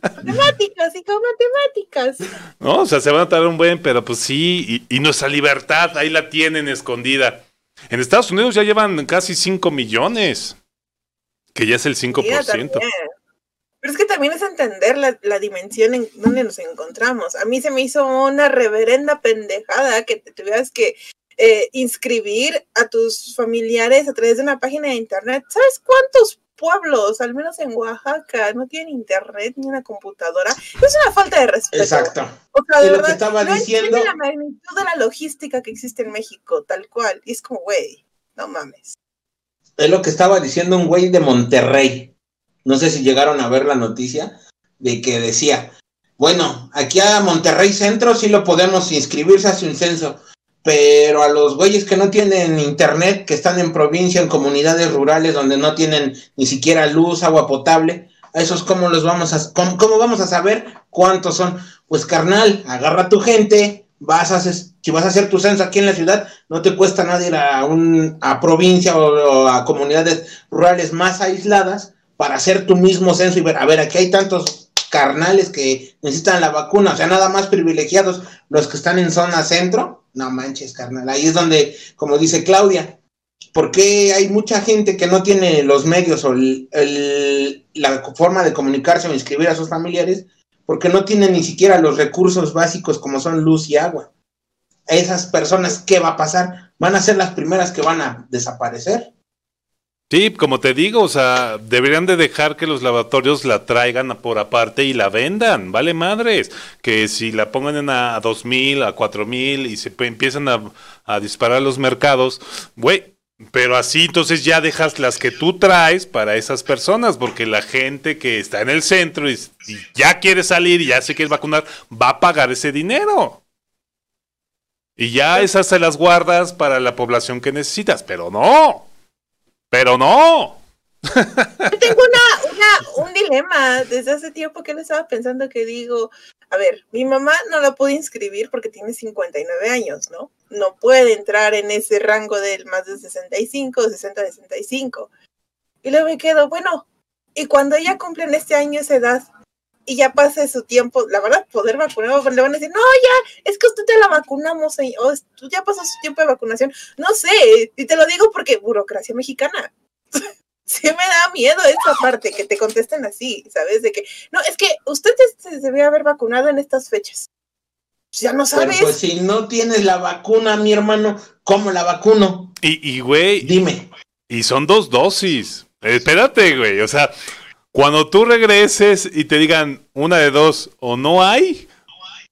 matemáticas y con matemáticas. No, o sea, se van a tardar un buen, pero pues sí. Y, y nuestra libertad, ahí la tienen escondida. En Estados Unidos ya llevan casi 5 millones. Que ya es el 5%. Pero es que también es entender la, la, dimensión en donde nos encontramos. A mí se me hizo una reverenda pendejada que te tuvieras que eh, inscribir a tus familiares a través de una página de internet. ¿Sabes cuántos pueblos, al menos en Oaxaca, no tienen internet ni una computadora? Es una falta de respeto. Exacto. O sea, de verdad, lo que estaba no diciendo. la magnitud de la logística que existe en México, tal cual. Y es como, güey, no mames. Es lo que estaba diciendo un güey de Monterrey no sé si llegaron a ver la noticia de que decía, bueno, aquí a Monterrey Centro sí lo podemos inscribirse hacia un censo, pero a los güeyes que no tienen internet, que están en provincia, en comunidades rurales donde no tienen ni siquiera luz, agua potable, a esos cómo los vamos a cómo, vamos a saber cuántos son? Pues carnal, agarra a tu gente, vas a hacer, si vas a hacer tu censo aquí en la ciudad, no te cuesta nada ir a un a provincia o a comunidades rurales más aisladas para hacer tu mismo censo y ver, a ver, aquí hay tantos carnales que necesitan la vacuna, o sea, nada más privilegiados los que están en zona centro, no manches, carnal, ahí es donde, como dice Claudia, ¿por qué hay mucha gente que no tiene los medios o el, la forma de comunicarse o inscribir a sus familiares? Porque no tienen ni siquiera los recursos básicos como son luz y agua. Esas personas, ¿qué va a pasar? Van a ser las primeras que van a desaparecer. Sí, como te digo, o sea, deberían de dejar que los lavatorios la traigan por aparte y la vendan, vale madres, que si la pongan en a dos mil, a cuatro mil y se empiezan a, a disparar los mercados, güey, pero así entonces ya dejas las que tú traes para esas personas, porque la gente que está en el centro y, y ya quiere salir y ya se quiere vacunar, va a pagar ese dinero. Y ya esas se las guardas para la población que necesitas, pero no. Pero no. Yo tengo una, una, un dilema desde hace tiempo que le estaba pensando que digo, a ver, mi mamá no la pude inscribir porque tiene 59 años, ¿no? No puede entrar en ese rango del más de 65, 60, 65. Y luego me quedo, bueno, y cuando ella cumple en este año esa edad y ya pase su tiempo, la verdad, poder vacunar, le van a decir, no, ya, es que usted te la vacunamos, o tú ya pasó su tiempo de vacunación. No sé, y te lo digo porque burocracia mexicana. sí me da miedo esa parte, que te contesten así, ¿sabes? De que, no, es que usted se debe haber vacunado en estas fechas. Ya no sabes. pues si no tienes la vacuna, mi hermano, ¿cómo la vacuno? Y, y güey. Dime. Y son dos dosis. Espérate, güey. O sea, cuando tú regreses y te digan una de dos, o no hay,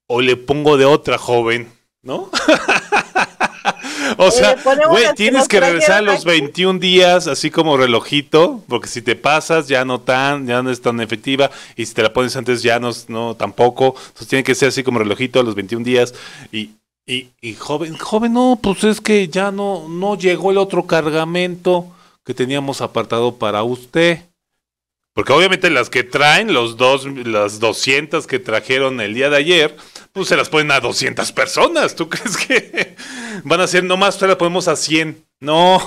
o le pongo de otra joven, ¿no? o sea, güey, tienes que regresar a los 21 días, así como relojito, porque si te pasas ya no tan, ya no es tan efectiva, y si te la pones antes ya no, no tampoco. Entonces tiene que ser así como relojito a los 21 días. Y, y, y joven, joven, no, pues es que ya no, no llegó el otro cargamento que teníamos apartado para usted. Porque obviamente las que traen, los dos, las 200 que trajeron el día de ayer, pues se las ponen a 200 personas. ¿Tú crees que van a ser nomás, se las ponemos a 100? No,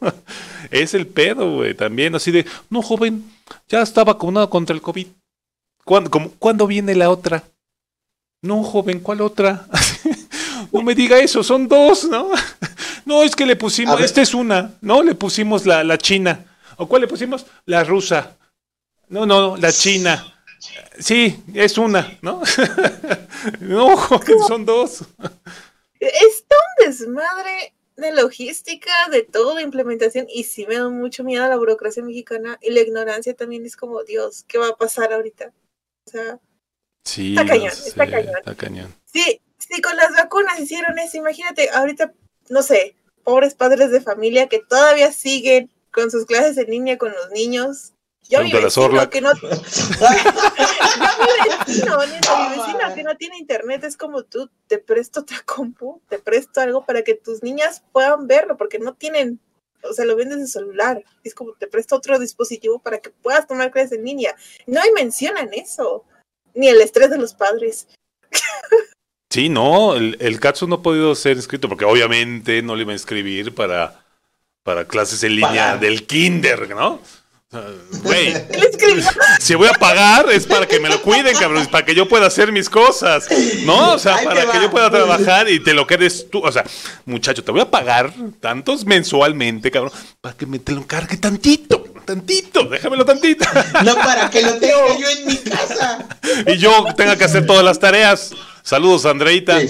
es el pedo, güey, también así de, no, joven, ya está vacunado contra el COVID. ¿Cuándo, ¿cuándo viene la otra? No, joven, ¿cuál otra? no me diga eso, son dos, ¿no? No, es que le pusimos, esta es una, ¿no? Le pusimos la, la china. ¿O cuál le pusimos? La rusa. No, no, la china. Sí, es una, ¿no? no, son dos. Es un desmadre de logística, de todo, de implementación, y sí me da mucho miedo a la burocracia mexicana y la ignorancia también es como, Dios, ¿qué va a pasar ahorita? O sea, sí, está cañón, está cañón. Está cañón. Sí, sí, con las vacunas hicieron eso, imagínate, ahorita, no sé, pobres padres de familia que todavía siguen con sus clases en línea con los niños, yo mi vecino que no, yo mi vecino, mi vecino que no tiene internet es como tú, te presto otra compu, te presto algo para que tus niñas puedan verlo, porque no tienen, o sea, lo ven desde celular. Es como te presto otro dispositivo para que puedas tomar clases en línea. No hay mencionan eso, ni el estrés de los padres. Sí, no, el, el Katsu no ha podido ser inscrito porque obviamente no le iba a inscribir para, para clases en línea del kinder, ¿no? Güey, si voy a pagar es para que me lo cuiden, cabrón, es para que yo pueda hacer mis cosas, ¿no? O sea, para que yo pueda trabajar y te lo quedes tú. O sea, muchacho, te voy a pagar tantos mensualmente, cabrón, para que me te lo encargue tantito, tantito, déjamelo tantito. No para que lo tenga yo en mi casa. Y yo tenga que hacer todas las tareas. Saludos, Andreita.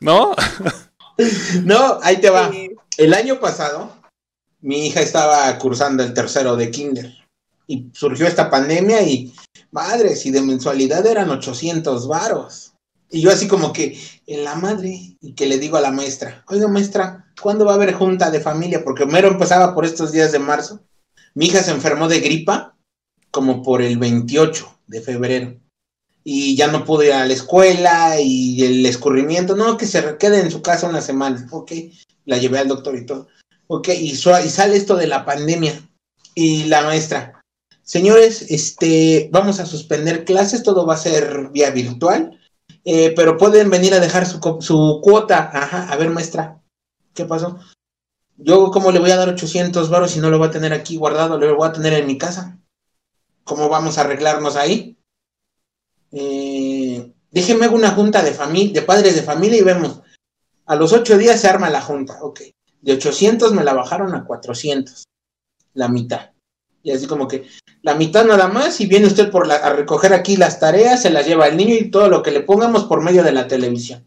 ¿No? No, ahí te va. El año pasado mi hija estaba cursando el tercero de kinder y surgió esta pandemia y madre, si de mensualidad eran 800 varos. Y yo así como que en la madre y que le digo a la maestra, oiga maestra, ¿cuándo va a haber junta de familia? Porque mero empezaba por estos días de marzo. Mi hija se enfermó de gripa como por el 28 de febrero y ya no pude ir a la escuela y el escurrimiento, no, que se quede en su casa una semana, ok, la llevé al doctor y todo. Ok, y, sale esto de la pandemia. Y la maestra, señores, este, vamos a suspender clases, todo va a ser vía virtual, eh, pero pueden venir a dejar su, su, cuota. Ajá, a ver, maestra, ¿qué pasó? Yo, ¿cómo le voy a dar 800 baros si no lo voy a tener aquí guardado? Lo voy a tener en mi casa. ¿Cómo vamos a arreglarnos ahí? Eh, déjenme una junta de familia, de padres de familia y vemos. A los ocho días se arma la junta, ok. De 800 me la bajaron a 400, la mitad. Y así como que la mitad nada más y viene usted por la, a recoger aquí las tareas, se las lleva el niño y todo lo que le pongamos por medio de la televisión.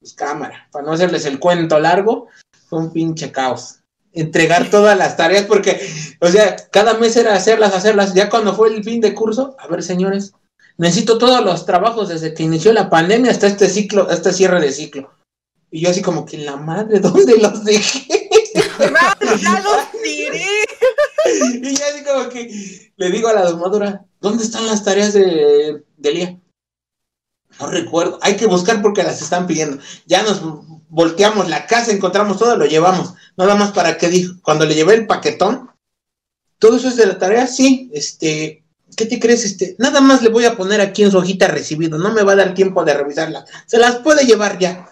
Pues cámara, para no hacerles el cuento largo, fue un pinche caos. Entregar todas las tareas porque, o sea, cada mes era hacerlas, hacerlas. Ya cuando fue el fin de curso, a ver señores, necesito todos los trabajos desde que inició la pandemia hasta este ciclo, este cierre de ciclo. Y yo así como que la madre, ¿dónde los dejé? Ya los tiré. y ya así como que le digo a la domadora, ¿dónde están las tareas de, de Lía? No recuerdo. Hay que buscar porque las están pidiendo. Ya nos volteamos la casa, encontramos todo, lo llevamos. Nada más para que dijo. Cuando le llevé el paquetón, todo eso es de la tarea, sí. Este, ¿qué te crees? Este, nada más le voy a poner aquí en su hojita recibido. No me va a dar tiempo de revisarla. Se las puede llevar ya.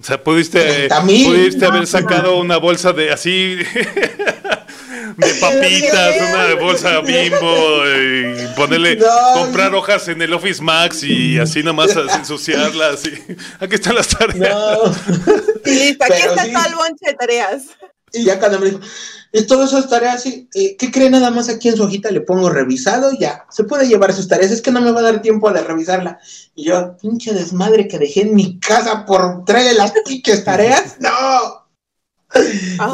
O sea, pudiste, pudiste haber sacado una bolsa de así de papitas, una bolsa bimbo y ponerle, comprar hojas en el Office Max y así nomás ensuciarlas. Y, aquí están las tareas. Y listo, aquí está todo el bonche de tareas. Y ya cuando me dijo, es todas esas tareas, eh, ¿qué cree? Nada más aquí en su hojita le pongo revisado ya, se puede llevar sus tareas, es que no me va a dar tiempo de revisarla. Y yo, pinche desmadre que dejé en mi casa por traerle las pinches tareas, no.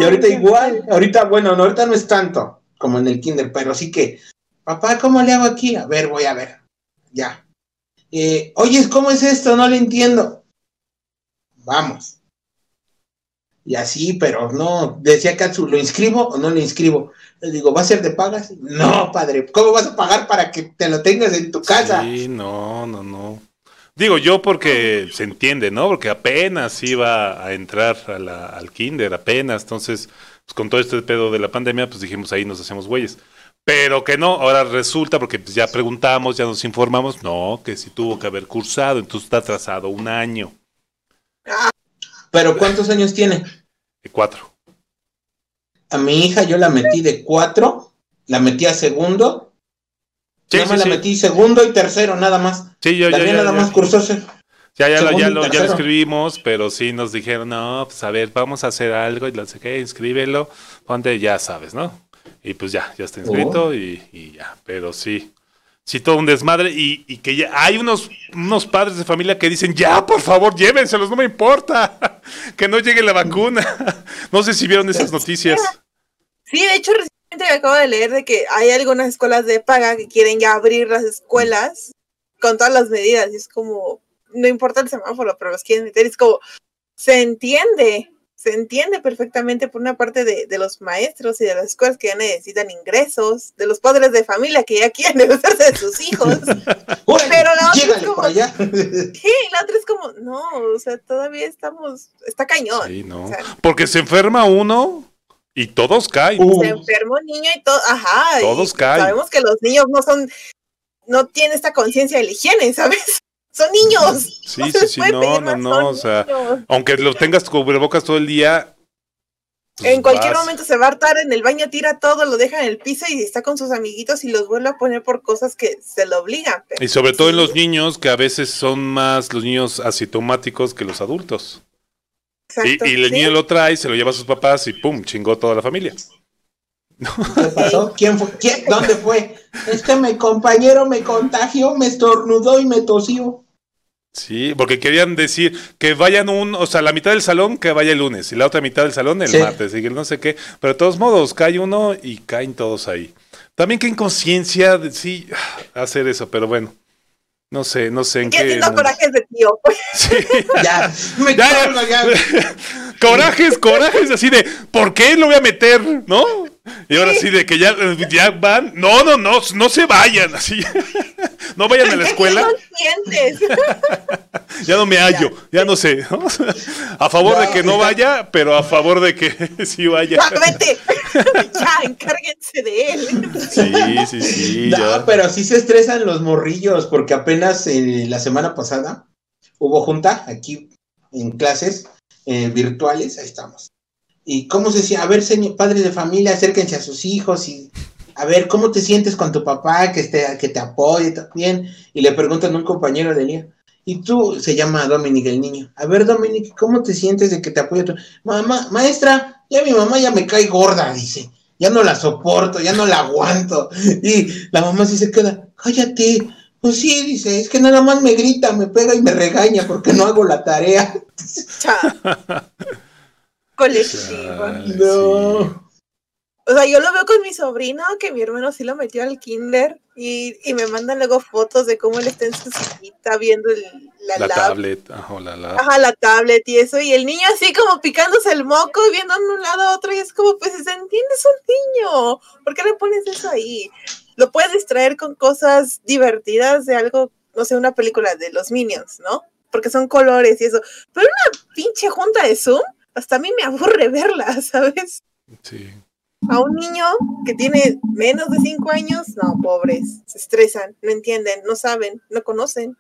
y ahorita igual, ahorita, bueno, no, ahorita no es tanto como en el kinder, pero sí que, papá, ¿cómo le hago aquí? A ver, voy a ver, ya. Eh, Oye, ¿cómo es esto? No lo entiendo. Vamos y así, pero no, decía Katsu, ¿lo inscribo o no lo inscribo? Le digo, ¿va a ser de pagas? No, padre, ¿cómo vas a pagar para que te lo tengas en tu casa? Sí, no, no, no. Digo yo porque se entiende, ¿no? Porque apenas iba a entrar al kinder, apenas, entonces, pues con todo este pedo de la pandemia, pues dijimos, ahí nos hacemos güeyes. Pero que no, ahora resulta, porque pues ya preguntamos, ya nos informamos, no, que sí tuvo que haber cursado, entonces está atrasado un año. ¿Pero cuántos años tiene? De cuatro. A mi hija yo la metí de cuatro, la metí a segundo. Sí, nada más la metí segundo y tercero, nada más. Sí, yo También ya, nada más cursó. Ya, ya, lo, ya, lo, ya lo escribimos, pero sí nos dijeron, no, pues a ver, vamos a hacer algo y lo sé que, inscríbelo, ponte, ya sabes, ¿no? Y pues ya, ya está inscrito oh. y, y, ya, pero sí, sí todo un desmadre y, y, que ya hay unos, unos padres de familia que dicen, ya, por favor, llévenselos, no me importa, que no llegue la vacuna. no sé si vieron esas noticias. Sí, de hecho, recientemente acabo de leer de que hay algunas escuelas de paga que quieren ya abrir las escuelas con todas las medidas y es como, no importa el semáforo, pero los quieren meter, es como, se entiende, se entiende perfectamente por una parte de, de, los maestros y de las escuelas que ya necesitan ingresos, de los padres de familia que ya quieren hacerse de sus hijos. pero la otra es como, sí, la otra es como, no, o sea, todavía estamos, está cañón. Sí, no. O sea, Porque se enferma uno y todos caen. Uh. Se enferma un niño y todo, ajá. Todos y caen. Sabemos que los niños no son, no tienen esta conciencia de la higiene, ¿sabes? Son niños. Sí, no sí, sí, no, no, no, o sea, niños. aunque lo tengas cubrebocas todo el día. Pues en cualquier vas. momento se va a hartar en el baño, tira todo, lo deja en el piso y está con sus amiguitos y los vuelve a poner por cosas que se lo obligan. Pero, y sobre todo sí. en los niños, que a veces son más los niños asintomáticos que los adultos. Exacto, y, y el ¿sí? niño lo trae, se lo lleva a sus papás y pum, chingó toda la familia. ¿Qué pasó? ¿Quién fue? ¿Quién? ¿Dónde fue? Es que mi compañero me contagió, me estornudó y me tosió. Sí, porque querían decir que vayan un, o sea, la mitad del salón que vaya el lunes y la otra mitad del salón el sí. martes y que no sé qué, pero de todos modos cae uno y caen todos ahí. También que inconsciencia de sí hacer eso, pero bueno. No sé, no sé en qué. qué corajes de tío. Sí. ya, me ya. ya. corajes, corajes así de, ¿por qué lo voy a meter? ¿No? Y ahora sí, de que ya, ya van. No, no, no, no se vayan así. No vayan a la escuela. ya no me hallo, ya no sé. ¿no? A favor no, de que no vaya, pero a favor de que sí vaya. No, vete. Ya, encárguense de él. Sí, sí, sí. No, ya. pero sí se estresan los morrillos, porque apenas eh, la semana pasada hubo junta aquí en clases eh, virtuales, ahí estamos. Y cómo se decía, a ver, señor, padres de familia, acérquense a sus hijos y a ver, ¿cómo te sientes con tu papá que te, que te apoye también? Y le preguntan a un compañero de día, y tú, se llama Dominic el niño, a ver, Dominic, ¿cómo te sientes de que te apoye tu mamá? Maestra, ya mi mamá ya me cae gorda, dice, ya no la soporto, ya no la aguanto. Y la mamá sí se queda, cállate. Pues sí, dice, es que nada más me grita, me pega y me regaña porque no hago la tarea. Colectiva. No. O sea, yo lo veo con mi sobrino, que mi hermano sí lo metió al kinder, y, y me mandan luego fotos de cómo él está en su sillita viendo el, la, la lab. tablet. Ajá, la, la. Ajá, la tablet y eso, y el niño así como picándose el moco y viendo de un lado a otro, y es como, pues, ¿se entiende? Es un niño, ¿por qué le pones eso ahí? Lo puedes distraer con cosas divertidas de algo, no sé, una película de los Minions, ¿no? Porque son colores y eso. Pero una pinche junta de Zoom, hasta a mí me aburre verla, ¿sabes? Sí. A un niño que tiene menos de cinco años, no, pobres, se estresan, no entienden, no saben, no conocen.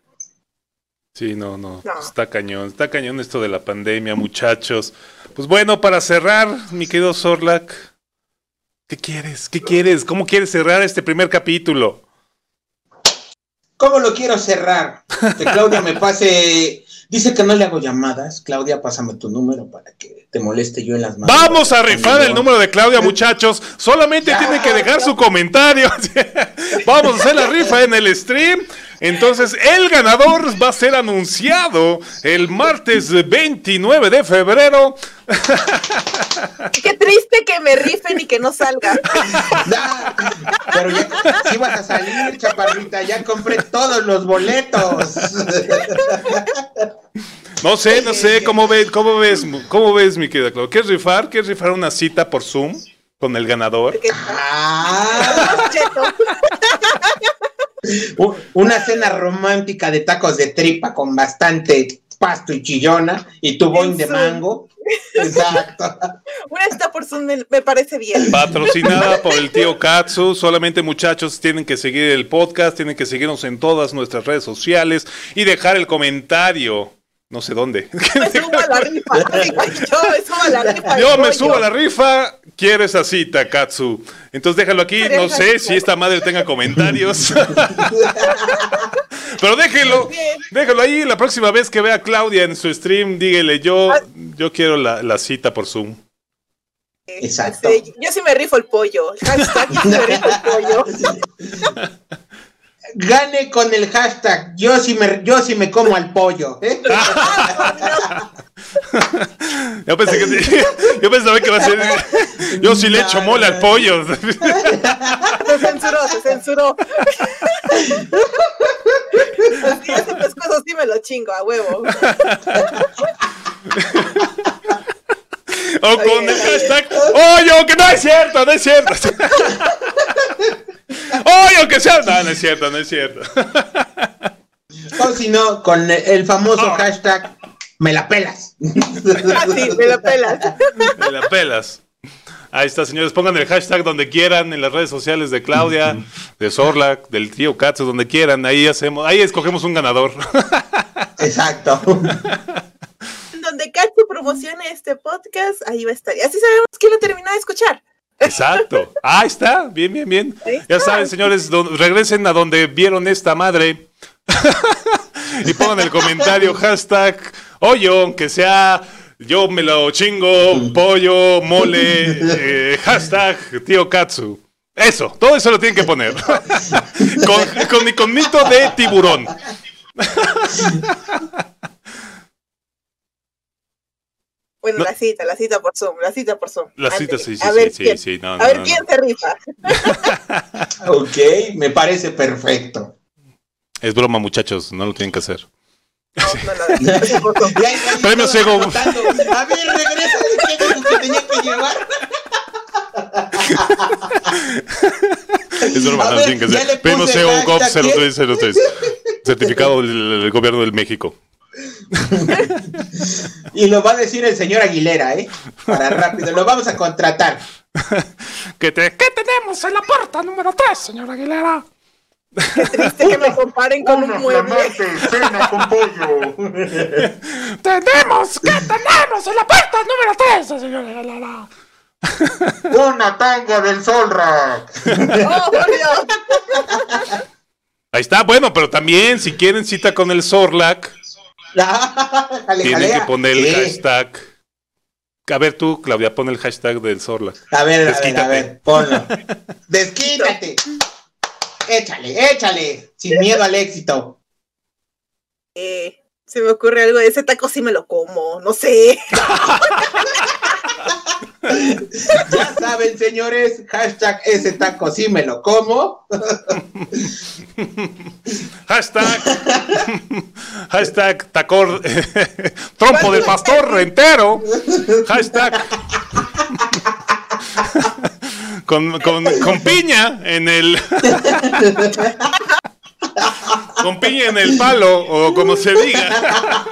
Sí, no, no, No. Está cañón, está cañón esto de la pandemia, muchachos. Pues bueno, para cerrar, mi querido Sorlac, ¿qué quieres? ¿Qué quieres? ¿Cómo quieres cerrar este primer capítulo? ¿Cómo lo quiero cerrar? Que Claudia me pase. Dice que no le hago llamadas. Claudia, pásame tu número para que te moleste yo en las manos. Vamos a rifar el número de Claudia, muchachos. Solamente Ya, tiene que dejar ya. su comentario. Vamos a hacer la rifa en el stream. Entonces, el ganador va a ser anunciado el martes 29 de febrero. Qué triste que me rifen y que no salga. Ya, pero ya, sí vas a salir, chaparrita. Ya compré todos los boletos. No sé, no sé, ¿cómo ves, cómo ves, cómo ves, mi querida Claudia? ¿Quieres rifar? ¿Quieres rifar una cita por Zoom con el ganador? Porque Ah, una cena romántica de tacos de tripa con bastante pasto y chillona y tu boing de mango. Exacto. Una está por Zoom me, me parece bien. Patrocinada por el tío Katsu. Solamente muchachos tienen que seguir el podcast, tienen que seguirnos en todas nuestras redes sociales y dejar el comentario. No sé dónde. Me subo a la rifa. Yo me subo a la rifa. Yo me subo a la rifa, quiero esa cita, Katsu. Entonces déjalo aquí, no sé si esta madre tenga comentarios. Pero déjelo, déjalo ahí. La próxima vez que vea a Claudia en su stream, dígale yo, yo quiero la, la cita por Zoom. Exacto. Sí, yo sí me rifo el pollo. Hashtag yo sí me rifo el pollo. Gane con el hashtag yo sí me, yo sí me como al pollo. ¿eh? Yo pensé que yo pensaba que iba a ser. Yo sí le echo mole al pollo. Se censuró, se censuró. Así ese pescuezo sí me lo chingo a huevo. O con el hashtag. ¡Oye, que no es cierto! ¡No es cierto! ¡Oye, que sea! No, no es cierto, no es cierto. O si no, con el famoso Ah. hashtag me la pelas. Así, me lo pelas. Me la pelas. Ahí está, señores. Pongan el hashtag donde quieran, en las redes sociales de Claudia, de Sorlac, del tío Katsu, donde quieran. Ahí hacemos, ahí escogemos un ganador. Exacto. Donde Katsu promocione este podcast, ahí va a estar. Y así sabemos quién lo terminó de escuchar. Exacto. Ahí está. Bien, bien, bien. Ya saben, señores, don- regresen a donde vieron esta madre. y pongan el comentario hashtag hoyo, aunque sea yo me lo chingo, pollo, mole, eh, hashtag tío Katsu. Eso, todo eso lo tienen que poner. con, con mi conmito de tiburón. Bueno, No. la cita, la cita por Zoom, la cita por Zoom. La cita, sí, sí, a sí, ver sí, quién, sí, no, a no, ver no, quién no. se rifa. ok, me parece perfecto. Es broma, muchachos, no lo tienen que hacer. Premio ciego. A ver, regresa ¿qué dijo que tenía que llevar? Es broma, A no tienen que hacer. Premio CEO GOV hashtag, 0303. Certificado del, del gobierno del México. Y lo va a decir el señor Aguilera, ¿eh? Para rápido, lo vamos a contratar. ¿Qué, te, ¿Qué tenemos en la puerta número 3, señor Aguilera? Qué triste que me comparen con un mueble. cena con pollo. ¡Tenemos! ¿Qué tenemos en la puerta número 3, señor Aguilera? Una tanga del Solrack. Oh, por Dios. Ahí está, bueno, pero también si quieren cita con el Zorlac, Jale, tienen jalea. que poner el hashtag. A ver tú, Claudia, pon el hashtag del Zorlac. A ver, a ver, a Desquítate. ver, ponlo. Desquítate. Échale, échale. Sin miedo al éxito. Eh, se me ocurre algo de ese taco sí me lo como, no sé. Ya saben, señores, hashtag ese taco sí me lo como. Hashtag. hashtag tacor. trompo de pastor rentero. Hashtag. con, piña en el. con piña en el palo, o como se diga.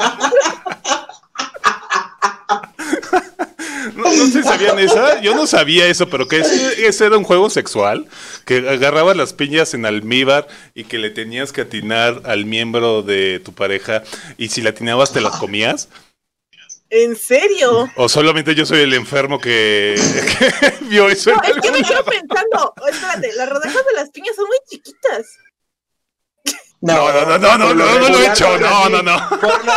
No, no sé si sabían esa. Yo no sabía eso, pero que ese, ese era un juego sexual. Que agarrabas las piñas en almíbar y que le tenías que atinar al miembro de tu pareja. Y si la atinabas, te las comías. ¿En serio? O solamente yo soy el enfermo que, que vio eso. No, en es que me quedo pensando, espérate, las rodajas de las piñas son muy chiquitas. No, no, no, no, no, no, lo no lo he hecho, no, así. no, no. Por lo,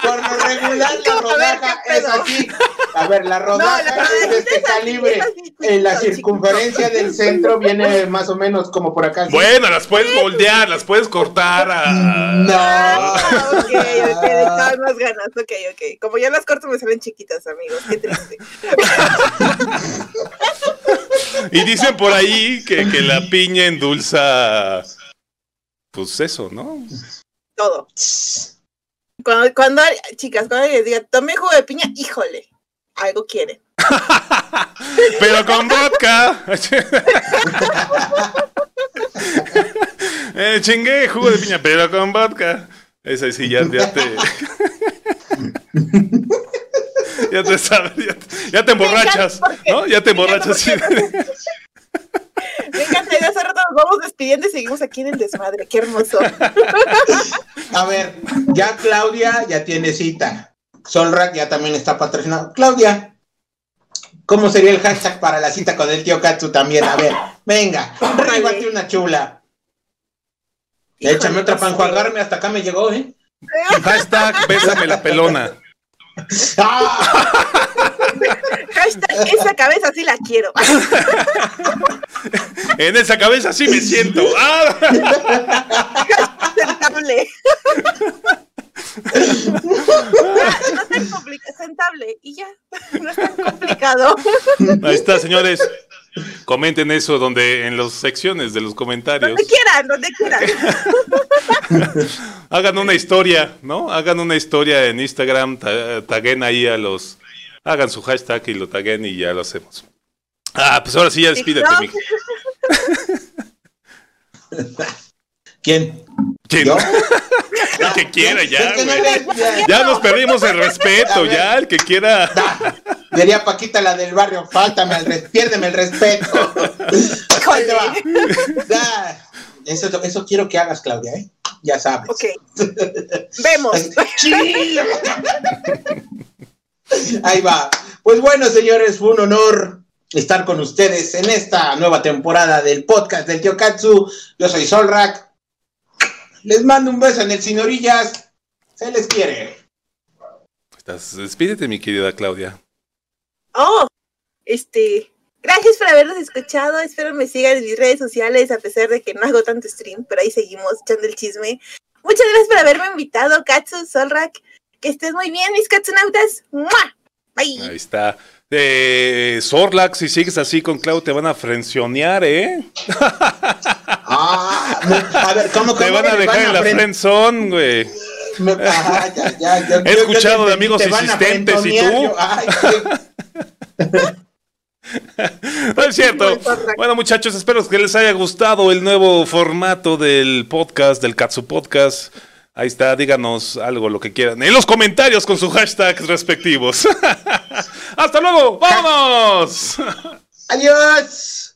por lo regular, la rodaja ¿qué es así. A ver, la No, rodaja la es de este calibre. En la circunferencia del centro viene más o menos como por acá. así. Bueno, las puedes moldear, las puedes cortar a... No. Ah, ok, ok, echaban más ganas, ok, ok. Como ya las corto me salen chiquitas, amigos, qué triste. Y dicen por ahí que, que la piña endulza... Pues eso, ¿no? Todo. Cuando, cuando chicas, cuando les diga, tome jugo de piña, híjole, algo quieren. Pero con vodka. eh, chingue, jugo de piña, pero con vodka. Esa sí, ya, ya te. ya te sabes, ya, te- ya te emborrachas, ¿no? Ya te emborrachas. Sí. Me encanta, y hace rato nos vamos despidiendo y seguimos aquí en el desmadre, qué hermoso. A ver, ya Claudia ya tiene cita. Solrak ya también está patrocinado. Claudia, ¿cómo sería el hashtag para la cita con el tío Katsu también? A ver, venga, ríbate una chula. Híjole, Échame otra para enjuagarme, hasta acá me llegó, ¿eh? Hashtag bésame la pelona. Hashtag, esa cabeza sí la quiero. En esa cabeza sí me siento. ¡Ah! Sentable. no es tan complicado, sentable. Y ya, no es tan complicado. Ahí está, señores. Comenten eso donde en las secciones de los comentarios. Donde quieran, donde quieran. Hagan una historia, ¿no? Hagan una historia en Instagram, ta- taguen ahí a los... Hagan su hashtag y lo taguen y ya lo hacemos. Ah, pues ahora sí ya despídete. ¿Quién? ¿Quién? ¿Yo? El que quiera, ya, El que no güey. le- ya. Ya nos perdimos el respeto, ya, el que quiera. Diría Paquita la del barrio, faltame el res- piérdeme el respeto. Ahí te va. Ya. Eso, eso quiero que hagas, Claudia, ¿eh? Ya sabes. Ok. Vemos. Sí. Ahí va. Pues bueno, señores, fue un honor estar con ustedes en esta nueva temporada del podcast del Tío Katsu. Yo soy Solrak. Les mando un beso en el sin orillas. Se les quiere. Estás- Despídete, mi querida Claudia. Oh, este. Gracias por habernos escuchado. Espero me sigan en mis redes sociales, a pesar de que no hago tanto stream, pero ahí seguimos echando el chisme. Muchas gracias por haberme invitado, Katsu, Solrak. Que estés muy bien, mis katsunautas. ¡Mua! Bye. Ahí está. Eh, Sorlax, si sigues así con Clau, te van a frencionear, ¿eh? Ah, a ver, ¿cómo, Te cómo van a dejar en la fren- friendzone, güey. ya, ya, He escuchado te de amigos te van insistentes, ¿y tú? ay, No es cierto. Bueno, muchachos, espero que les haya gustado el nuevo formato del podcast, del Katsu Podcast. Ahí está, díganos algo, lo que quieran. En los comentarios con sus hashtags respectivos. ¡Hasta luego! ¡Vámonos! Adiós.